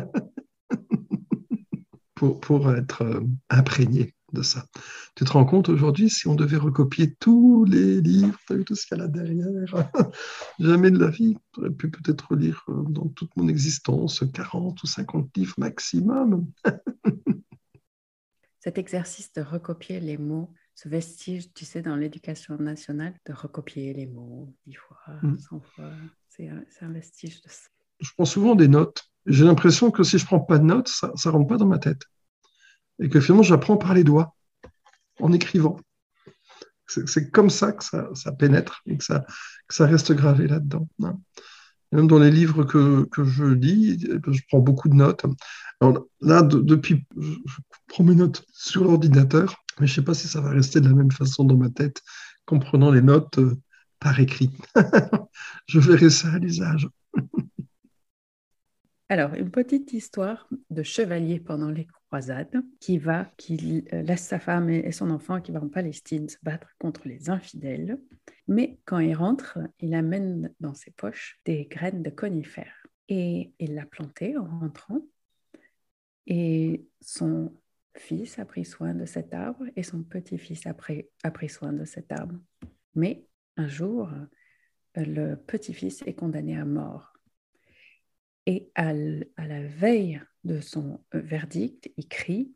pour, pour être euh, imprégnés de ça. Tu te rends compte aujourd'hui, si on devait recopier tous les livres, tout ce qu'il y a là derrière, jamais de la vie, j'aurais pu peut-être lire euh, dans toute mon existence 40 ou 50 livres maximum. Cet exercice de recopier les mots, ce vestige, tu sais, dans l'éducation nationale, de recopier les mots dix fois, mm. cent fois, c'est un, vestige de ça. Je prends souvent des notes. J'ai l'impression que si je ne prends pas de notes, ça ne rentre pas dans ma tête et que finalement j'apprends par les doigts, en écrivant. C'est comme ça que ça, pénètre et que ça, reste gravé là-dedans. Hein. Même dans les livres que, que, je lis, je prends beaucoup de notes. Là, depuis, je, prends mes notes sur l'ordinateur, mais je ne sais pas si ça va rester de la même façon dans ma tête qu'en prenant les notes euh, par écrit. je verrai ça à l'usage. Alors, une petite histoire de chevalier pendant les croisade, qui va, qui euh, laisse sa femme et son enfant qui va en Palestine se battre contre les infidèles. Mais quand il rentre, il amène dans ses poches des graines de conifères. Et il l'a planté en rentrant. Et son fils a pris soin de cet arbre et son petit-fils a pris, a pris soin de cet arbre. Mais un jour, le petit-fils est condamné à mort. Et à, la veille de son euh, verdict, il crie,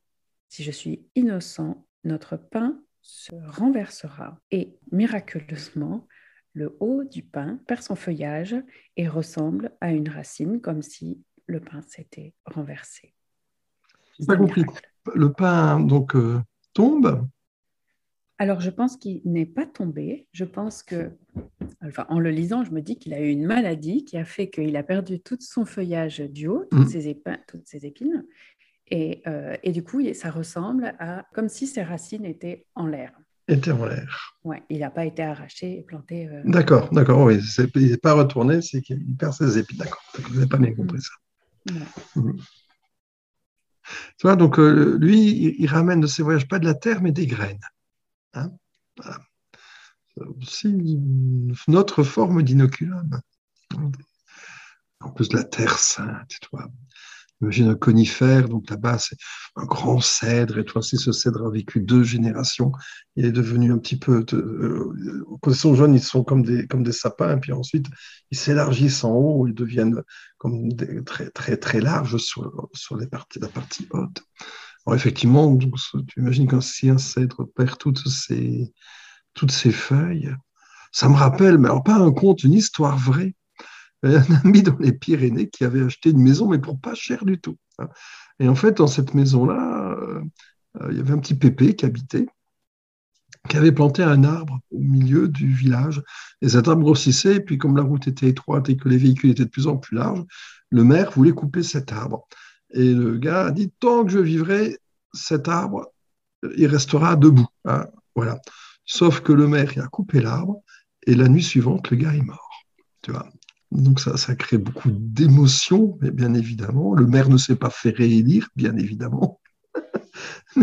Si je suis innocent, notre pain se renversera. Et miraculeusement, le haut du pain perd son feuillage et ressemble à une racine, comme si le pain s'était renversé. n'ai pas compris. Le pain donc euh, tombe? Alors, je pense qu'il n'est pas tombé. Je pense que, enfin, en le lisant, je me dis qu'il a eu une maladie qui a fait qu'il a perdu tout son feuillage du haut, toutes, mm. ses, épines, toutes ses épines. Et, euh, et, du coup, ça ressemble à comme si ses racines étaient en l'air. Étaient en l'air. Oui, il n'a pas été arraché et planté. Euh, d'accord, d'accord, oui. Il n'est pas retourné, c'est qu'il perd ses épines. D'accord, vous n'avez pas bien compris ça. Mm. Tu vois, donc euh, lui, il, il ramène de ses voyages pas de la terre, mais des graines. Hein aussi une autre forme d'inoculum. En plus de la terre sainte, toi. Imagine un conifère, donc là-bas c'est un grand cèdre, et toi aussi ce cèdre a vécu deux générations. Il est devenu un petit peu, euh, quand ils sont jeunes, ils sont comme des, comme des sapins, puis ensuite ils s'élargissent en haut, ils deviennent comme très, très, très larges sur, sur les parties, la partie haute. Alors effectivement, tu imagines quand si un cèdre perd toutes ses, toutes ses feuilles, ça me rappelle, mais alors pas un conte, une histoire vraie. Un ami dans les Pyrénées qui avait acheté une maison, mais pour pas cher du tout. Hein. Et en fait, dans cette maison-là, euh, il y avait un petit pépé qui habitait, qui avait planté un arbre au milieu du village. Et cet arbre grossissait, et puis comme la route était étroite et que les véhicules étaient de plus en plus larges, le maire voulait couper cet arbre. Et le gars a dit Tant que je vivrai, cet arbre, il restera debout. Hein, voilà. Sauf que le maire, a coupé l'arbre, et la nuit suivante, le gars est mort. Tu vois donc ça, crée beaucoup d'émotions, mais bien évidemment. Le maire ne s'est pas fait réélire, bien évidemment.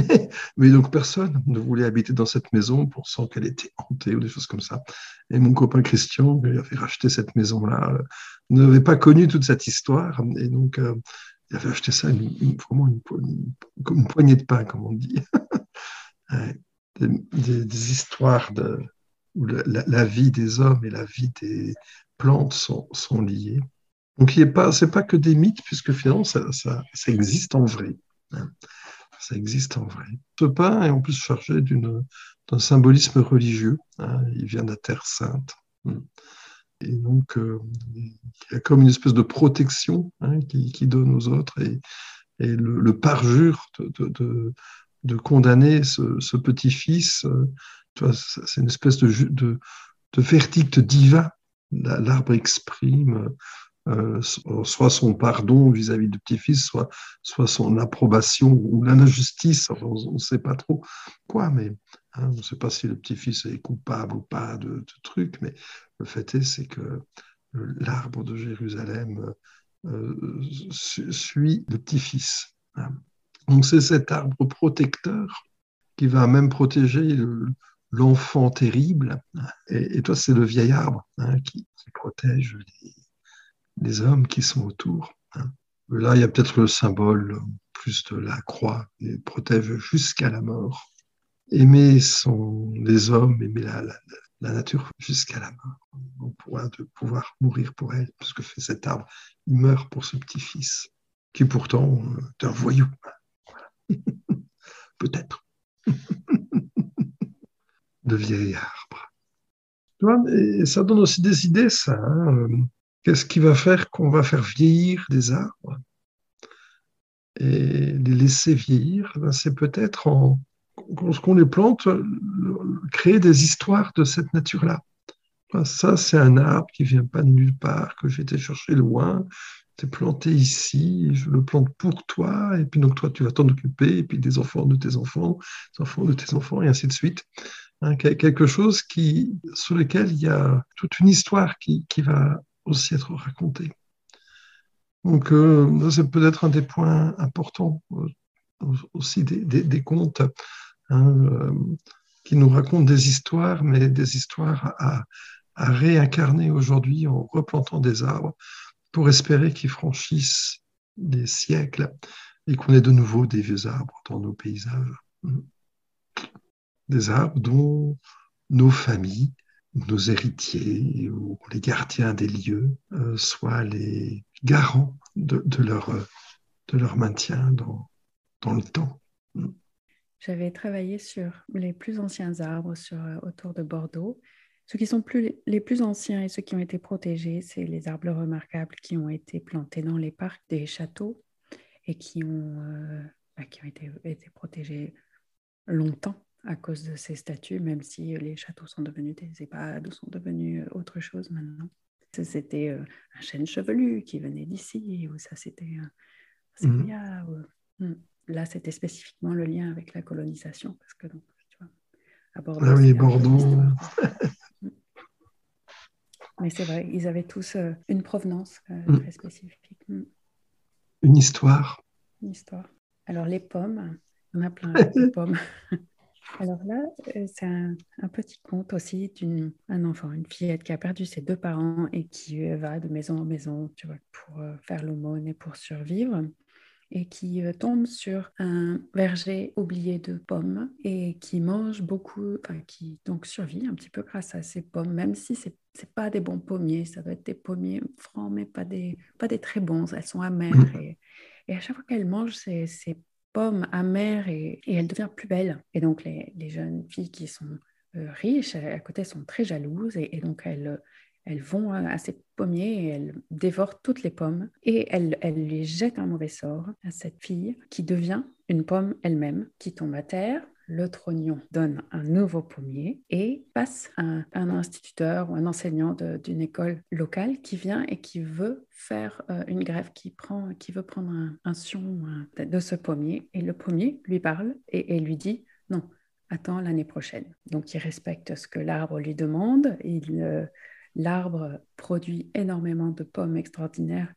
mais, donc personne ne voulait habiter dans cette maison pour pensant qu'elle était hantée ou des choses comme ça. Et mon copain Christian, qui avait racheté cette maison-là, euh, n'avait pas connu toute cette histoire. Et donc, euh, il avait acheté ça vraiment comme une poignée de pain, comme on dit. des, histoires de, où la, vie des hommes et la vie des plantes sont, sont liées. Donc, ce n'est pas, pas que des mythes, puisque finalement, ça, ça, ça existe en vrai. Hein ça existe en vrai. Ce pain est en plus chargé d'un symbolisme religieux. Hein. il vient de la Terre Sainte. Hmm. Et donc, euh, il y a comme une espèce de protection hein, qui, donne aux autres et, le, parjure de, condamner ce, petit-fils. Euh, c'est une espèce de, de, verdict divin. L'arbre exprime euh, soit son pardon vis-à-vis du petit-fils, soit, son approbation ou l'injustice. on ne sait pas trop quoi, mais hein, on ne sait pas si le petit-fils est coupable ou pas de, de trucs, mais le fait est, c'est que l'arbre de Jérusalem euh, suit le petit-fils. Hein. Donc c'est cet arbre protecteur qui va même protéger l'enfant terrible. Et, toi, c'est le vieil arbre hein, qui, protège les, hommes qui sont autour. Hein. Là, il y a peut-être le symbole plus de la croix, qui protège jusqu'à la mort. Aimer son, les hommes, aimer la, la, nature jusqu'à la mort. On pourra de pouvoir mourir pour elle, parce que fait cet arbre, il meurt pour ce petit-fils, qui pourtant est un voyou. peut-être. de vieil arbre. Et ça donne aussi des idées, ça. Hein. Qu'est-ce qui va faire qu'on va faire vieillir des arbres et les laisser vieillir? Ben, C'est peut-être en, lorsqu'on les plante, créer des histoires de cette nature-là. Ben, ça, c'est un arbre qui vient pas de nulle part, que j'ai été chercher loin. C'est planté ici, je le plante pour toi, et puis donc toi, tu vas t'en occuper, et puis des enfants de tes enfants, des enfants de tes enfants, et ainsi de suite. Hein, quelque chose qui, sur lequel il y a toute une histoire qui, qui va aussi être raconté. Donc, euh, c'est peut-être un des points importants euh, aussi des, contes hein, euh, qui nous racontent des histoires, mais des histoires à, réincarner aujourd'hui en replantant des arbres pour espérer qu'ils franchissent des siècles et qu'on ait de nouveau des vieux arbres dans nos paysages. Des arbres dont nos familles nos héritiers ou les gardiens des lieux euh, soient les garants de, leur, maintien dans, le temps. J'avais travaillé sur les plus anciens arbres euh, autour de Bordeaux. Ceux qui sont plus, les plus anciens et ceux qui ont été protégés, c'est les arbres remarquables qui ont été plantés dans les parcs des châteaux et qui ont, euh, bah, qui ont été, été protégés longtemps à cause de ces statues, même si les châteaux sont devenus des EHPAD ou sont devenus euh, autre chose maintenant. C'était euh, un chêne chevelu qui venait d'ici, ou ça c'était un mmh. Hmm. Là, c'était spécifiquement le lien avec la colonisation, parce que donc, tu vois, à Bordeaux. Ah oui, Bordeaux. Mais c'est vrai, ils avaient tous euh, une provenance mmh. très spécifique. Hmm. Une histoire. Une histoire. Alors, les pommes, on a plein de pommes. Alors là, euh, c'est un, petit conte aussi d'un enfant, une fillette qui a perdu ses deux parents et qui euh, va de maison en maison tu vois, pour euh, faire l'aumône et pour survivre et qui tombe sur un verger oublié de pommes et qui mange beaucoup, enfin, qui donc survit un petit peu grâce à ces pommes, même si ce n'est pas des bons pommiers, ça doit être des pommiers francs, mais pas des, pas des très bons, elles sont amères. Mmh. Et, et à chaque fois qu'elle mange ces, ces pomme amère et, elle devient plus belle. Et donc les, jeunes filles qui sont euh, riches à côté sont très jalouses et, donc elles, elles vont à ces pommiers et elles dévorent toutes les pommes et elles, elles lui jettent un mauvais sort à cette fille qui devient une pomme elle-même, qui tombe à terre, le trognon donne un nouveau pommier et passe à un, instituteur ou un enseignant d'une école locale qui vient et qui veut faire euh, une grève, qui, prend, qui veut prendre un, un sion de ce pommier. Et le pommier lui parle et, lui dit non, attends l'année prochaine. Donc il respecte ce que l'arbre lui demande. Euh, l'arbre produit énormément de pommes extraordinaires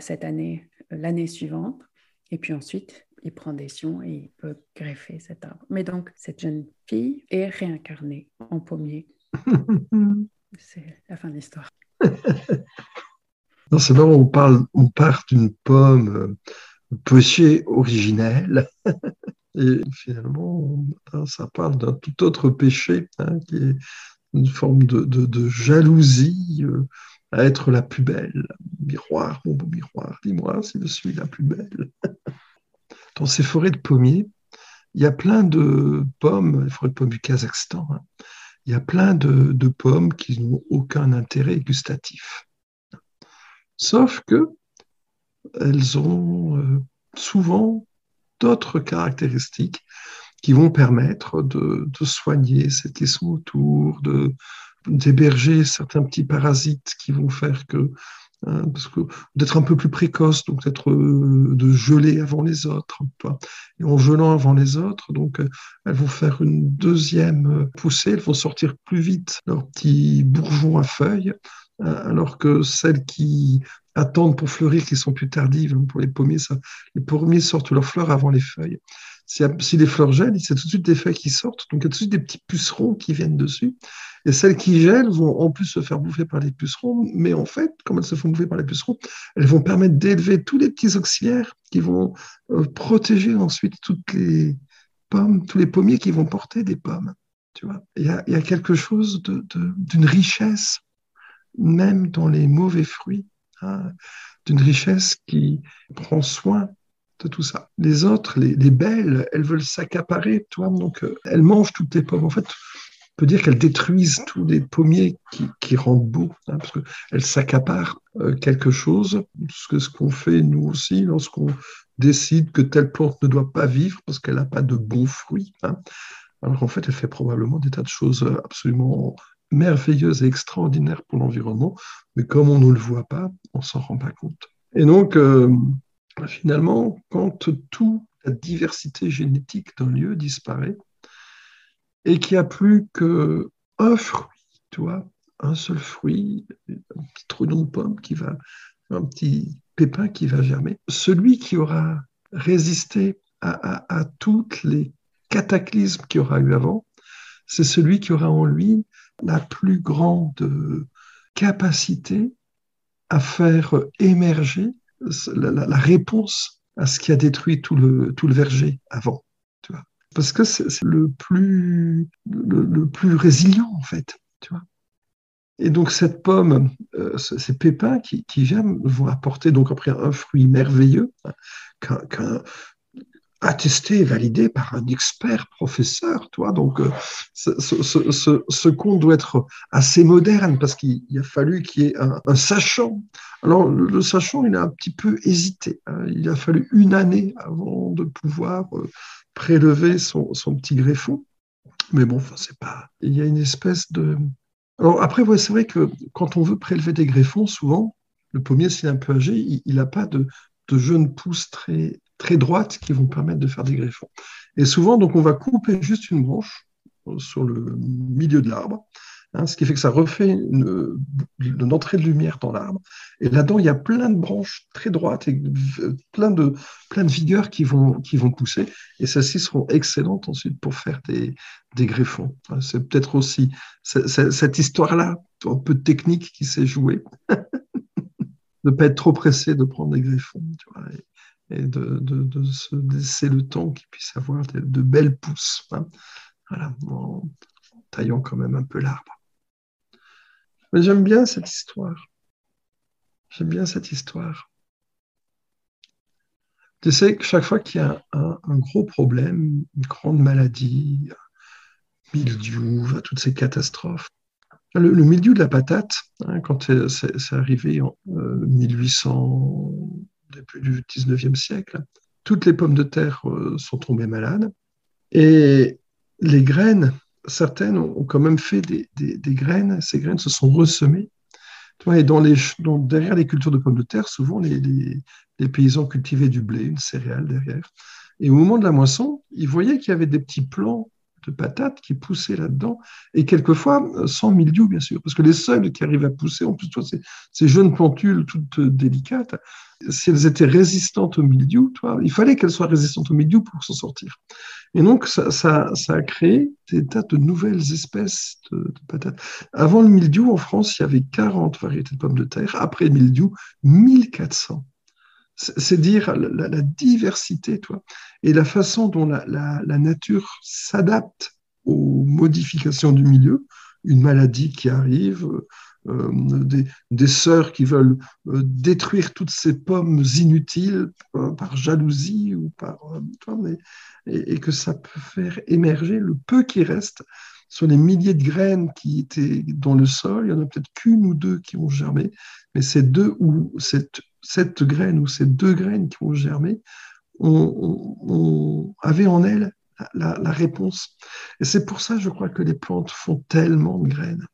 cette année, l'année suivante. Et puis ensuite, il prend des sions et il peut greffer cet arbre. Mais donc, cette jeune fille est réincarnée en pommier. C'est la fin de l'histoire. c'est là où on, parle, on part d'une pomme euh, péché originel. Et finalement, ça parle d'un tout autre péché, hein, qui est une forme de, jalousie euh, à être la plus belle. Miroir, mon beau miroir, dis-moi si je suis la plus belle. Dans ces forêts de pommiers, il y a plein de pommes, les forêts de pommes du Kazakhstan, hein, il y a plein de, pommes qui n'ont aucun intérêt gustatif. Sauf que elles ont euh, souvent d'autres caractéristiques qui vont permettre de, soigner qui sont autour, d'héberger certains petits parasites qui vont faire que Hein, d'être un peu plus précoce, donc d'être euh, de geler avant les autres. Et en gelant avant les autres, donc euh, elles vont faire une deuxième euh, poussée, elles vont sortir plus vite leurs petits bourgeons à feuilles, alors que celles qui attendent pour fleurir, qui sont plus tardives, hein, pour les pommiers, ça, les pommiers sortent leurs fleurs avant les feuilles. Si, les fleurs gèlent, c'est tout de suite des feuilles qui sortent, donc il y a tout de suite des petits pucerons qui viennent dessus. Et celles qui gèlent vont en plus se faire bouffer par les pucerons, mais en fait, comme elles se font bouffer par les pucerons, elles vont permettre d'élever tous les petits auxiliaires qui vont euh, protéger ensuite toutes les pommes, tous les pommiers qui vont porter des pommes. Tu vois, il y a, quelque chose d'une richesse, même dans les mauvais fruits, hein, d'une richesse qui prend soin tout ça. Les autres, les, belles, elles veulent s'accaparer, toi, donc euh, elles mangent toutes les pommes. En fait, on peut dire qu'elles détruisent tous les pommiers qui, rendent beau, hein, parce qu'elles s'accaparent euh, quelque chose, ce ce qu'on fait nous aussi lorsqu'on décide que telle plante ne doit pas vivre parce qu'elle n'a pas de bons fruits. Hein. Alors qu'en fait, elle fait probablement des tas de choses absolument merveilleuses et extraordinaires pour l'environnement, mais comme on ne le voit pas, on s'en rend pas compte. Et donc, euh, finalement, quand toute la diversité génétique d'un lieu disparaît et qu'il n'y a plus qu'un fruit, tu vois, un seul fruit, un petit trognon de pomme qui va, un petit pépin qui va germer, celui qui aura résisté à, à, toutes les cataclysmes qu'il y aura eu avant, c'est celui qui aura en lui la plus grande capacité à faire émerger la, réponse à ce qui a détruit tout le, tout le verger avant. Tu vois. Parce que c'est le plus, le, plus résilient, en fait. Tu vois. Et donc cette pomme, euh, ces pépins qui, qui, viennent vont apporter donc après un fruit merveilleux hein, qu'un attesté et validé par un expert professeur, toi. Donc, euh, ce, ce, ce, conte doit être assez moderne parce qu'il a fallu qu'il y ait un, sachant. Alors, le, sachant, il a un petit peu hésité. Hein. Il a fallu une année avant de pouvoir euh, prélever son, son, petit greffon. Mais bon, enfin, c'est pas. Il y a une espèce de. Alors après, ouais, c'est vrai que quand on veut prélever des greffons, souvent, le pommier, s'il est un peu âgé, il n'a pas de, de jeunes pousses très, très droites qui vont permettre de faire des greffons. Et souvent, donc, on va couper juste une branche euh, sur le milieu de l'arbre, hein, ce qui fait que ça refait une, entrée de lumière dans l'arbre. Et là-dedans, il y a plein de branches très droites et plein de, plein de vigueur qui vont, qui vont pousser. Et celles-ci seront excellentes ensuite pour faire des, des greffons. C'est peut-être aussi cette histoire-là, un peu technique qui s'est jouée. ne pas être trop pressé de prendre des greffons. De, se laisser le temps qu'il puisse avoir de, belles pousses. Hein. Voilà, en, taillant quand même un peu l'arbre. Mais j'aime bien cette histoire. J'aime bien cette histoire. Tu sais que chaque fois qu'il y a un, gros problème, une grande maladie, mildiou, toutes ces catastrophes, le, mildiou de la patate, hein, quand c'est arrivé en 1800, depuis du 19e siècle, toutes les pommes de terre euh, sont tombées malades. Et les graines, certaines ont quand même fait des, graines, ces graines se sont ressemées. Et dans les, derrière les cultures de pommes de terre, souvent les, les, paysans cultivaient du blé, une céréale derrière. Et au moment de la moisson, ils voyaient qu'il y avait des petits plants patates qui poussaient là-dedans, et quelquefois sans mildiou, bien sûr, parce que les seules qui arrivent à pousser, en plus, toi, ces, jeunes plantules toutes délicates, si elles étaient résistantes au mildiou, toi, il fallait qu'elles soient résistantes au mildiou pour s'en sortir. Et donc, ça, ça, ça, a créé des tas de nouvelles espèces de, de, patates. Avant le mildiou, en France, il y avait 40 variétés de pommes de terre. Après le mildiou, 1400 c'est dire la, diversité, toi, et la façon dont la, nature s'adapte aux modifications du milieu, une maladie qui arrive, euh, des, sœurs qui veulent euh, détruire toutes ces pommes inutiles euh, par jalousie ou par, toi, mais, et, et, que ça peut faire émerger le peu qui reste sur les milliers de graines qui étaient dans le sol. Il y en a peut-être qu'une ou deux qui ont germé, mais ces deux ou cette cette graine ou ces deux graines qui ont germé on, on, avait en elles la, réponse. Et c'est pour ça, je crois, que les plantes font tellement de graines.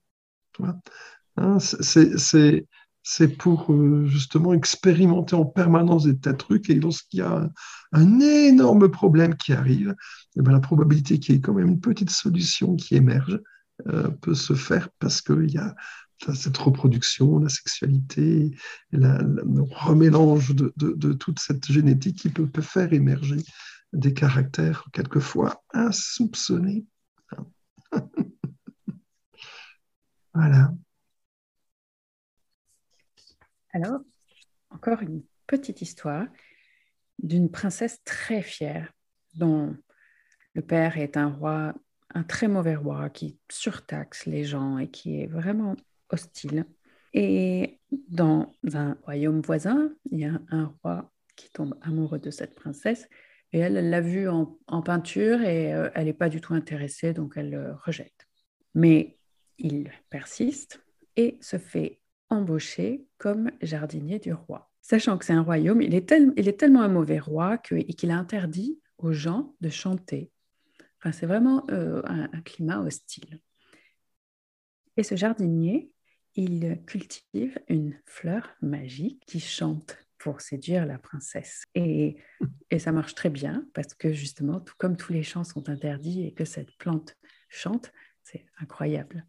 Hein, c'est pour euh, justement expérimenter en permanence des tas de trucs. Et lorsqu'il y a un, énorme problème qui arrive, eh bien, la probabilité qu'il y ait quand même une petite solution qui émerge euh, peut se faire parce qu'il y a cette reproduction, la sexualité, la, le remélange de, de, toute cette génétique qui peut, peut, faire émerger des caractères quelquefois insoupçonnés. voilà. Alors, encore une petite histoire d'une princesse très fière dont le père est un roi, un très mauvais roi qui surtaxe les gens et qui est vraiment hostile. Et dans un royaume voisin, il y a un roi qui tombe amoureux de cette princesse et elle l'a vue en, peinture et euh, elle n'est pas du tout intéressée, donc elle le rejette. Mais il persiste et se fait embaucher comme jardinier du roi. Sachant que c'est un royaume, il est, tel, il est, tellement un mauvais roi qu'il a interdit aux gens de chanter. Enfin, c'est vraiment euh, un, un climat hostile. Et ce jardinier il cultive une fleur magique qui chante pour séduire la princesse. Et, et, ça marche très bien parce que justement, tout comme tous les chants sont interdits et que cette plante chante, c'est incroyable.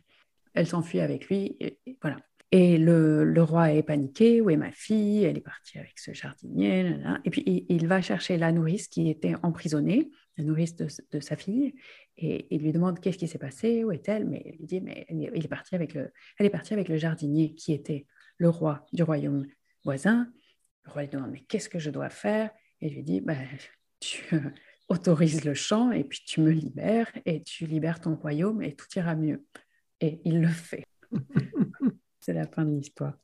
Elle s'enfuit avec lui, et, voilà. Et le, le, roi est paniqué, où est ma fille? Elle est partie avec ce jardinier. Et puis il, va chercher la nourrice qui était emprisonnée, la nourrice de, de sa fille, et il lui demande qu'est-ce qui s'est passé, où est-elle Mais il lui dit, mais elle est, partie avec le, elle est partie avec le jardinier qui était le roi du royaume voisin. Le roi lui demande, mais qu'est-ce que je dois faire? Et il lui dit, bah, tu autorises le chant et puis tu me libères et tu libères ton royaume et tout ira mieux. Et il le fait. C'est la fin de l'histoire.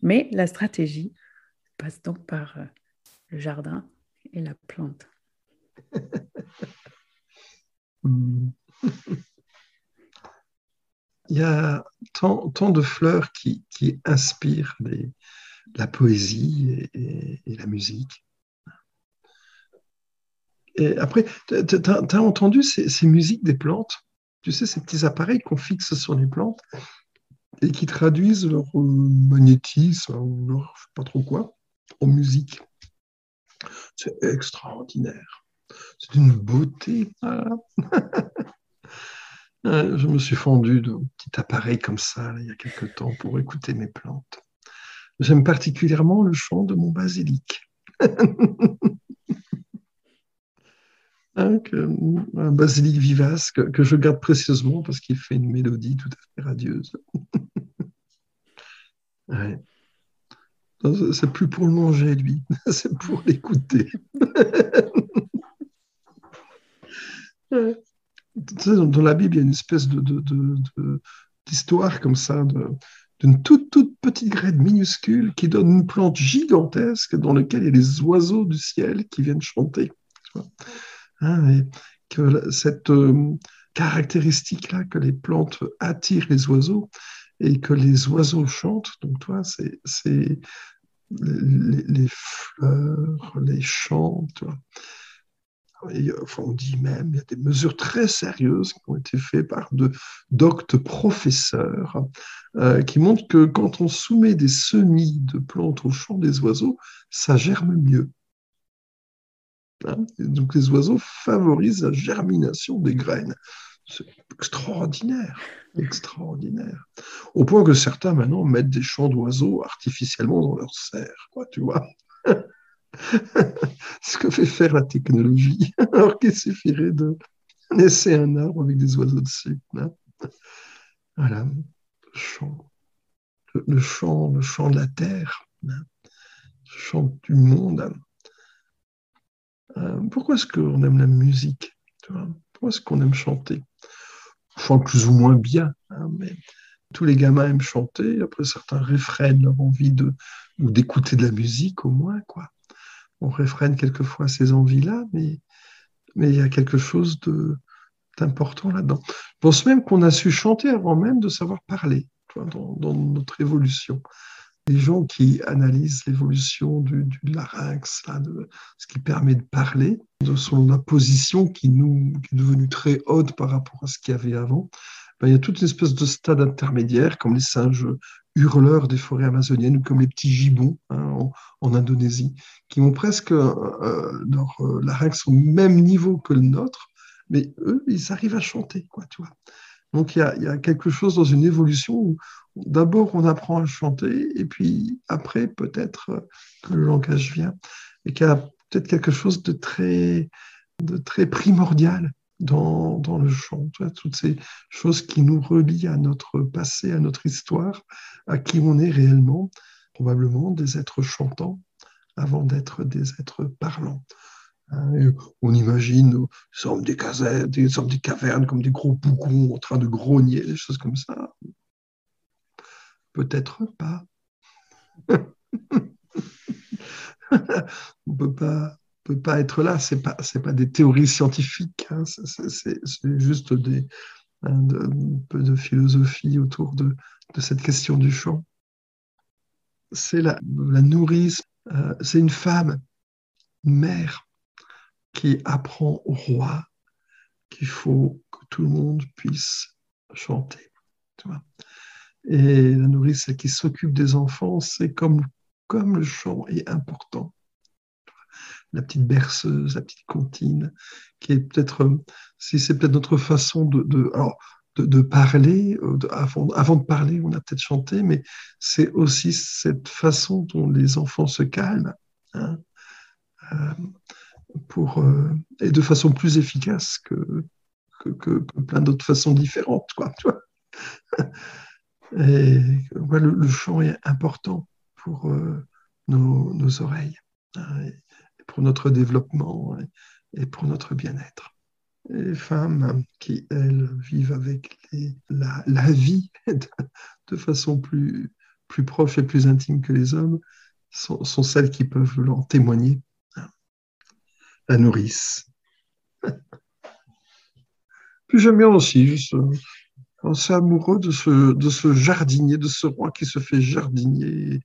Mais la stratégie passe donc par euh, le jardin et la plante. Il y a tant, de fleurs qui, inspirent la poésie et, la musique. Et après, tu as, entendu ces, ces, musiques des plantes? Tu sais, ces petits appareils qu'on fixe sur les plantes et qui traduisent leur magnétisme ou leur je sais pas trop quoi en musique. C'est extraordinaire. C'est une beauté. Voilà. je me suis fendu d'un petit appareil comme ça il y a quelque temps pour écouter mes plantes. J'aime particulièrement le chant de mon basilic. hein, un basilic vivace que, je garde précieusement parce qu'il fait une mélodie tout à fait radieuse. C'est plus pour le manger, lui, c'est pour l'écouter. Dans la Bible, il y a une espèce de, d'histoire comme ça, d'une toute, toute petite graine minuscule qui donne une plante gigantesque dans laquelle il y a les oiseaux du ciel qui viennent chanter. Et que cette euh, caractéristique-là, que les plantes attirent les oiseaux et que les oiseaux chantent, donc toi, c'est, c'est les, fleurs, les chants. Enfin, on dit même, il y a des mesures très sérieuses qui ont été faites par de doctes professeurs euh, qui montrent que quand on soumet des semis de plantes au chant des oiseaux, ça germe mieux. Hein? Donc les oiseaux favorisent la germination des graines. C'est extraordinaire, extraordinaire. Au point que certains maintenant mettent des chants d'oiseaux artificiellement dans leur serre, quoi, tu vois. Ce que fait faire la technologie, alors qu'il suffirait de laisser un arbre avec des oiseaux dessus. Hein. Voilà, le chant, le, chant, le chant de la terre, hein. le chant du monde. Euh, pourquoi est-ce qu'on aime la musique Pourquoi est-ce qu'on aime chanter? Chante plus ou moins bien, hein, mais tous les gamins aiment chanter. Après, certains réfrènent leur envie de ou d'écouter de la musique au moins, quoi. On réfrène quelquefois ces envies-là, mais mais il y a quelque chose d'important là-dedans. Je pense même qu'on a su chanter avant même de savoir parler dans, notre évolution les gens qui analysent l'évolution du, larynx, de ce qui permet de parler, de son la position qui, nous, est devenue très haute par rapport à ce qu'il y avait avant, ben, il y a toute une espèce de stade intermédiaire, comme les singes hurleurs des forêts amazoniennes ou comme les petits gibbons hein, en, Indonésie, qui ont presque euh, leur euh, larynx au même niveau que le nôtre, mais eux, ils arrivent à chanter, quoi, tu vois. Donc il y, a, quelque chose dans une évolution où, d'abord on apprend à chanter et puis après peut-être que le langage vient et qu'il y a peut-être quelque chose de très primordial dans, dans le chant. Toutes ces choses qui nous relient à notre passé, à notre histoire, à qui on est réellement, probablement des êtres chantants avant d'être des êtres parlants. Hein, on imagine des, des, des, des cavernes comme des gros bougons en train de grogner, des choses comme ça. Peut-être pas. on peut pas peut pas être là. C'est pas c'est pas des théories scientifiques. Hein. C'est juste des un, peu de philosophie autour de, de cette question du chant. C'est la, la nourrice. Euh, c'est une femme, mère, qui apprend au roi qu'il faut que tout le monde puisse chanter. Tu vois et la nourrice qui s'occupe des enfants, c'est comme, comme le chant est important. La petite berceuse, la petite comptine, qui est peut-être, si c'est peut-être notre façon de, de, de, parler, euh, avant, de parler, on a peut-être chanté, mais c'est aussi cette façon dont les enfants se calment, hein, euh, pour, euh, et de façon plus efficace que, que, plein d'autres façons différentes. Quoi, et le, chant est important pour euh, nos, oreilles, hein, pour notre développement et, pour notre bien-être. Les femmes qui, elles, vivent avec la, vie de, façon plus, plus proche et plus intime que les hommes sont, celles qui peuvent l'en témoigner. La nourrice. Puis j'aime bien aussi, juste c'est amoureux de ce, de ce jardinier, de ce roi qui se fait jardinier,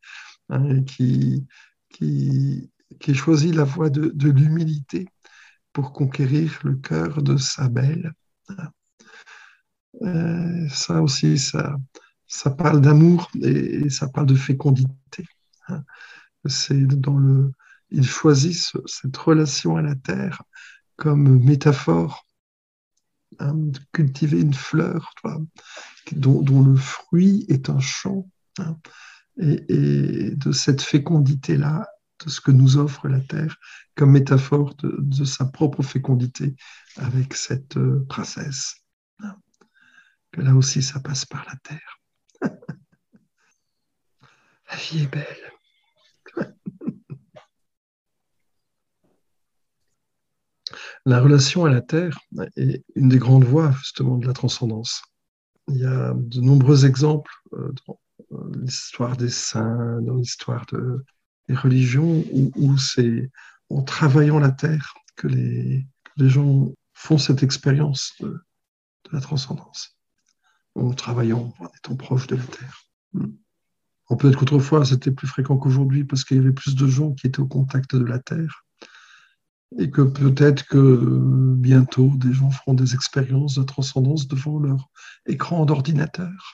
hein, qui, qui, qui choisit la voie de, l'humilité pour conquérir le cœur de sa belle. Euh, ça aussi, ça, ça parle d'amour et, ça parle de fécondité. Hein. C'est dans le, il choisit cette relation à la terre comme métaphore Hein, de cultiver une fleur dont, le fruit est un champ, hein, et, de cette fécondité-là, de ce que nous offre la terre, comme métaphore de, sa propre fécondité avec cette euh, princesse. Que là aussi, ça passe par la terre. la vie est belle. La relation à la Terre est une des grandes voies justement de la transcendance. Il y a de nombreux exemples euh, dans l'histoire des saints, dans l'histoire des religions, où, c'est en travaillant la Terre que les, gens font cette expérience de, la transcendance, en travaillant, en étant proche de la Terre. Hmm. On peut être qu'autrefois, c'était plus fréquent qu'aujourd'hui parce qu'il y avait plus de gens qui étaient au contact de la Terre et que peut-être que bientôt des gens feront des expériences de transcendance devant leur écran d'ordinateur.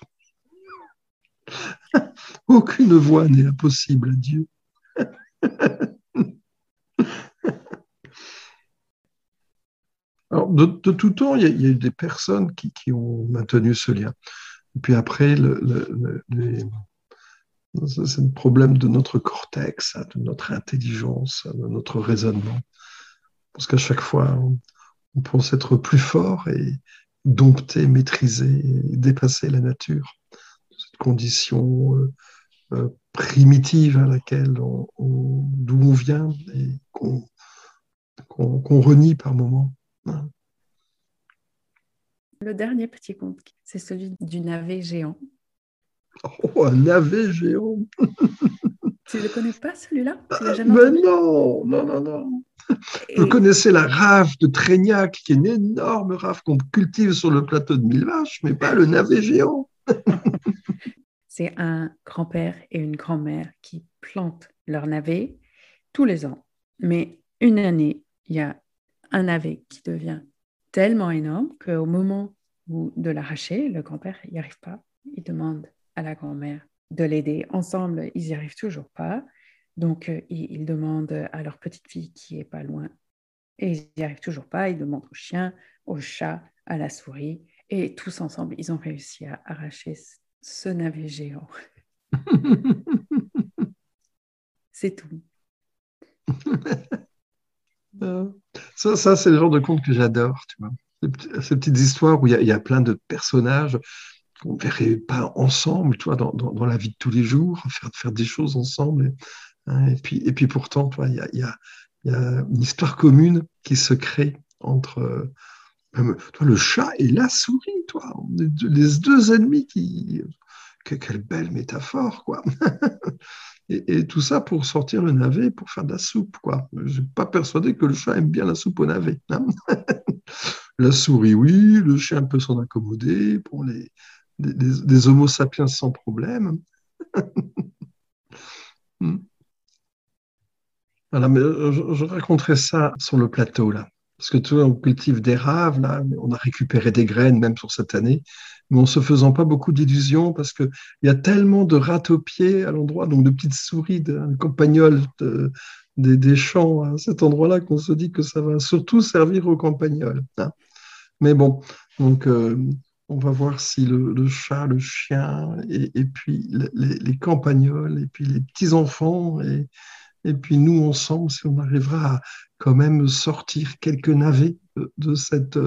Aucune voie n'est impossible à Dieu. Alors, de, tout temps, il y, a, eu des personnes qui, ont maintenu ce lien. Et puis après, c'est le problème de notre cortex, hein, de notre intelligence, de notre raisonnement. Parce qu'à chaque fois, on, pense être plus fort et dompter, maîtriser, dépasser la nature. Cette condition euh, euh, primitive à laquelle on, d'où on vient et qu'on renie par moments. Le dernier petit conte, c'est celui du navet géant. Oh, un navet géant Tu ne le connais pas celui-là? Mais non, non, non, non. Vous connaissez la rave de Trégnac, qui est une énorme rave qu'on cultive sur le plateau de Mille Vaches, mais pas le navet géant. C'est un grand-père et une grand-mère qui plantent leur navet tous les ans. Mais une année, il y a un navet qui devient tellement énorme qu'au moment où de l'arracher, le grand-père n'y arrive pas. Il demande à la grand-mère de l'aider. Ensemble, ils n'y arrivent toujours pas. Donc, euh, ils, demandent à leur petite fille qui est pas loin. Et ils n'y arrivent toujours pas. Ils demandent au chien, au chat, à la souris. Et tous ensemble, ils ont réussi à arracher ce navet géant. C'est tout. Ça, ça c'est le genre de conte que j'adore, tu vois. Ces petites histoires où il y, a plein de personnages qu'on ne verrait pas ensemble, tu vois, dans, dans, la vie de tous les jours, faire, faire des choses ensemble. Et, hein, et puis, et puis pourtant, il y a, y, a, y a, une histoire commune qui se crée entre euh, toi, le chat et la souris, toi, les deux ennemis qui, quelle belle métaphore, quoi. et, tout ça pour sortir le navet, pour faire de la soupe, quoi. Je ne suis pas persuadé que le chat aime bien la soupe au navet. Hein. la souris, oui, le chien peut s'en accommoder, pour les, des, homo sapiens sans problème. Hmm. voilà, mais je, je, raconterai ça sur le plateau, là. Parce que tu vois, on cultive des raves, là, on a récupéré des graines même pour cette année, mais en se faisant pas beaucoup d'illusions parce qu'il y a tellement de rats aux pieds à l'endroit, donc de petites souris, de, campagnols, des, champs à cet endroit-là qu'on se dit que ça va surtout servir aux campagnols. Hein. Mais bon, donc euh, on va voir si le, chat, le chien, et, puis les, campagnols, et puis les petits-enfants, et, et puis nous ensemble, si on arrivera à quand même sortir quelques navets de cette,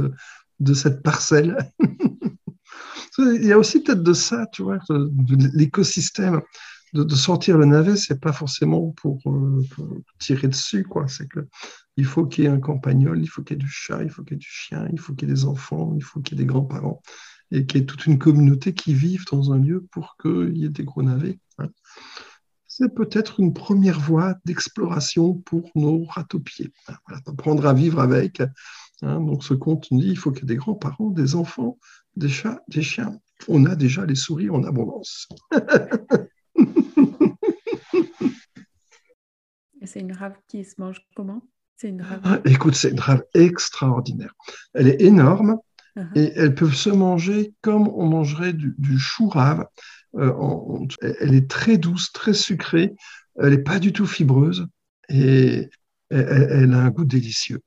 de cette parcelle. Il y a aussi peut-être de ça, tu vois, l'écosystème. De, sortir le navet, c'est pas forcément pour, euh, tirer dessus, quoi. C'est que il faut qu'il y ait un campagnol, il faut qu'il y ait du chat, il faut qu'il y ait du chien, il faut qu'il y ait des enfants, il faut qu'il y ait des grands-parents et qu'il y ait toute une communauté qui vive dans un lieu pour qu'il y ait des gros navets. Hein c'est peut-être une première voie d'exploration pour nos ratopiers. Voilà, apprendre à vivre avec. Hein. donc ce conte dit il faut qu'il y ait des grands-parents, des enfants, des chats, des chiens. On a déjà les souris en abondance. c'est une rave qui se mange comment? C'est une rave. Ah, écoute, c'est une rave extraordinaire. Elle est énorme uh-huh. et elles peuvent se manger comme on mangerait du, du chou rave. Euh, elle est très douce, très sucrée, elle n'est pas du tout fibreuse et elle, a un goût délicieux.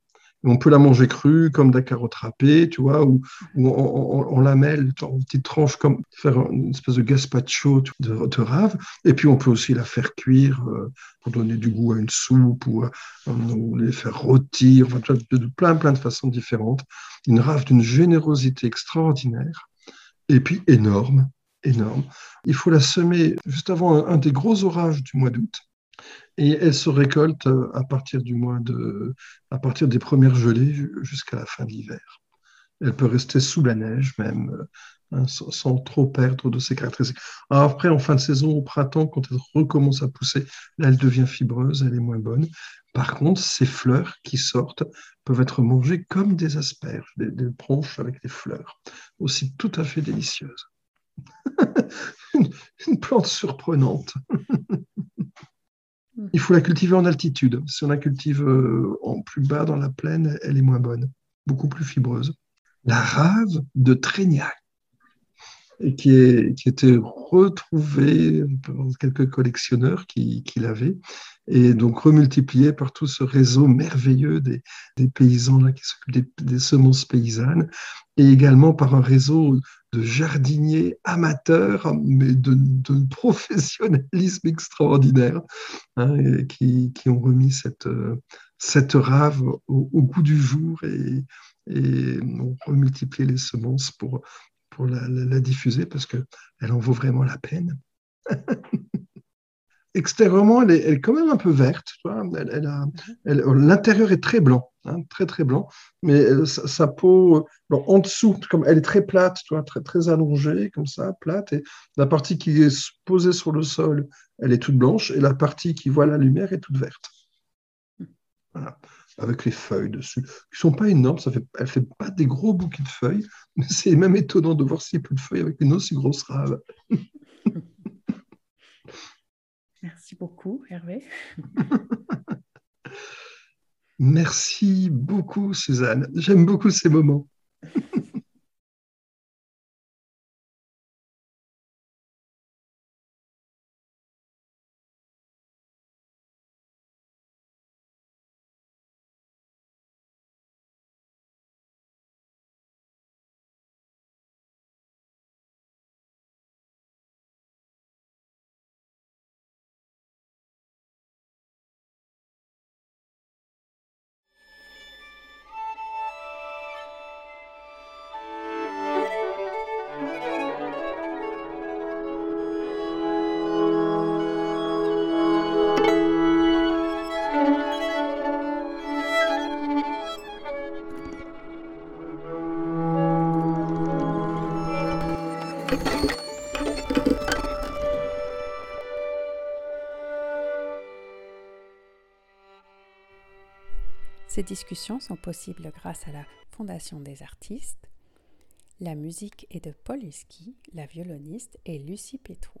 On peut la manger crue, comme de la carotte râpée, tu vois, ou, on, la mêle en petites tranches, comme faire une espèce de gazpacho de, de, rave. Et puis on peut aussi la faire cuire euh, pour donner du goût à une soupe ou, euh, les faire rôtir, de, plein, plein de façons différentes. Une rave d'une générosité extraordinaire et puis énorme énorme. Il faut la semer juste avant un, des gros orages du mois d'août. Et elle se récolte euh, à partir du mois de, à partir des premières gelées jusqu'à la fin de l'hiver. Elle peut rester sous la neige même, euh, hein, sans, trop perdre de ses caractéristiques. après, en fin de saison, au printemps, quand elle recommence à pousser, là, elle devient fibreuse, elle est moins bonne. Par contre, ces fleurs qui sortent peuvent être mangées comme des asperges, des, des branches avec des fleurs, aussi tout à fait délicieuses. une plante surprenante. Il faut la cultiver en altitude. Si on la cultive euh, en plus bas dans la plaine, elle est moins bonne, beaucoup plus fibreuse. La rave de Trégnac, qui, est, qui était retrouvée par quelques collectionneurs qui, qui l'avaient. et donc remultiplié par tout ce réseau merveilleux des, paysans là, qui s'occupent des, semences paysannes, et également par un réseau de jardiniers amateurs, mais de, professionnalisme extraordinaire, hein, qui, ont remis cette, rave au, goût du jour et, ont remultiplié les semences pour, pour la, diffuser parce qu'elle en vaut vraiment la peine. Extérieurement, elle est, quand même un peu verte. L'intérieur est très blanc, hein, très très blanc, mais sa, peau, en dessous, comme elle est très plate, très, très allongée, comme ça, plate, et la partie qui est posée sur le sol, elle est toute blanche, et la partie qui voit la lumière est toute verte. Avec les feuilles dessus, qui sont pas énormes, ça fait, elle fait pas des gros bouquets de feuilles, mais c'est même étonnant de voir si peu de feuilles avec une aussi grosse rave. Merci beaucoup, Hervé. Merci beaucoup, Suzanne. J'aime beaucoup ces moments. discussions sont possibles grâce à la Fondation des artistes. La musique est de Paul Husky, la violoniste est Lucie Pétrou.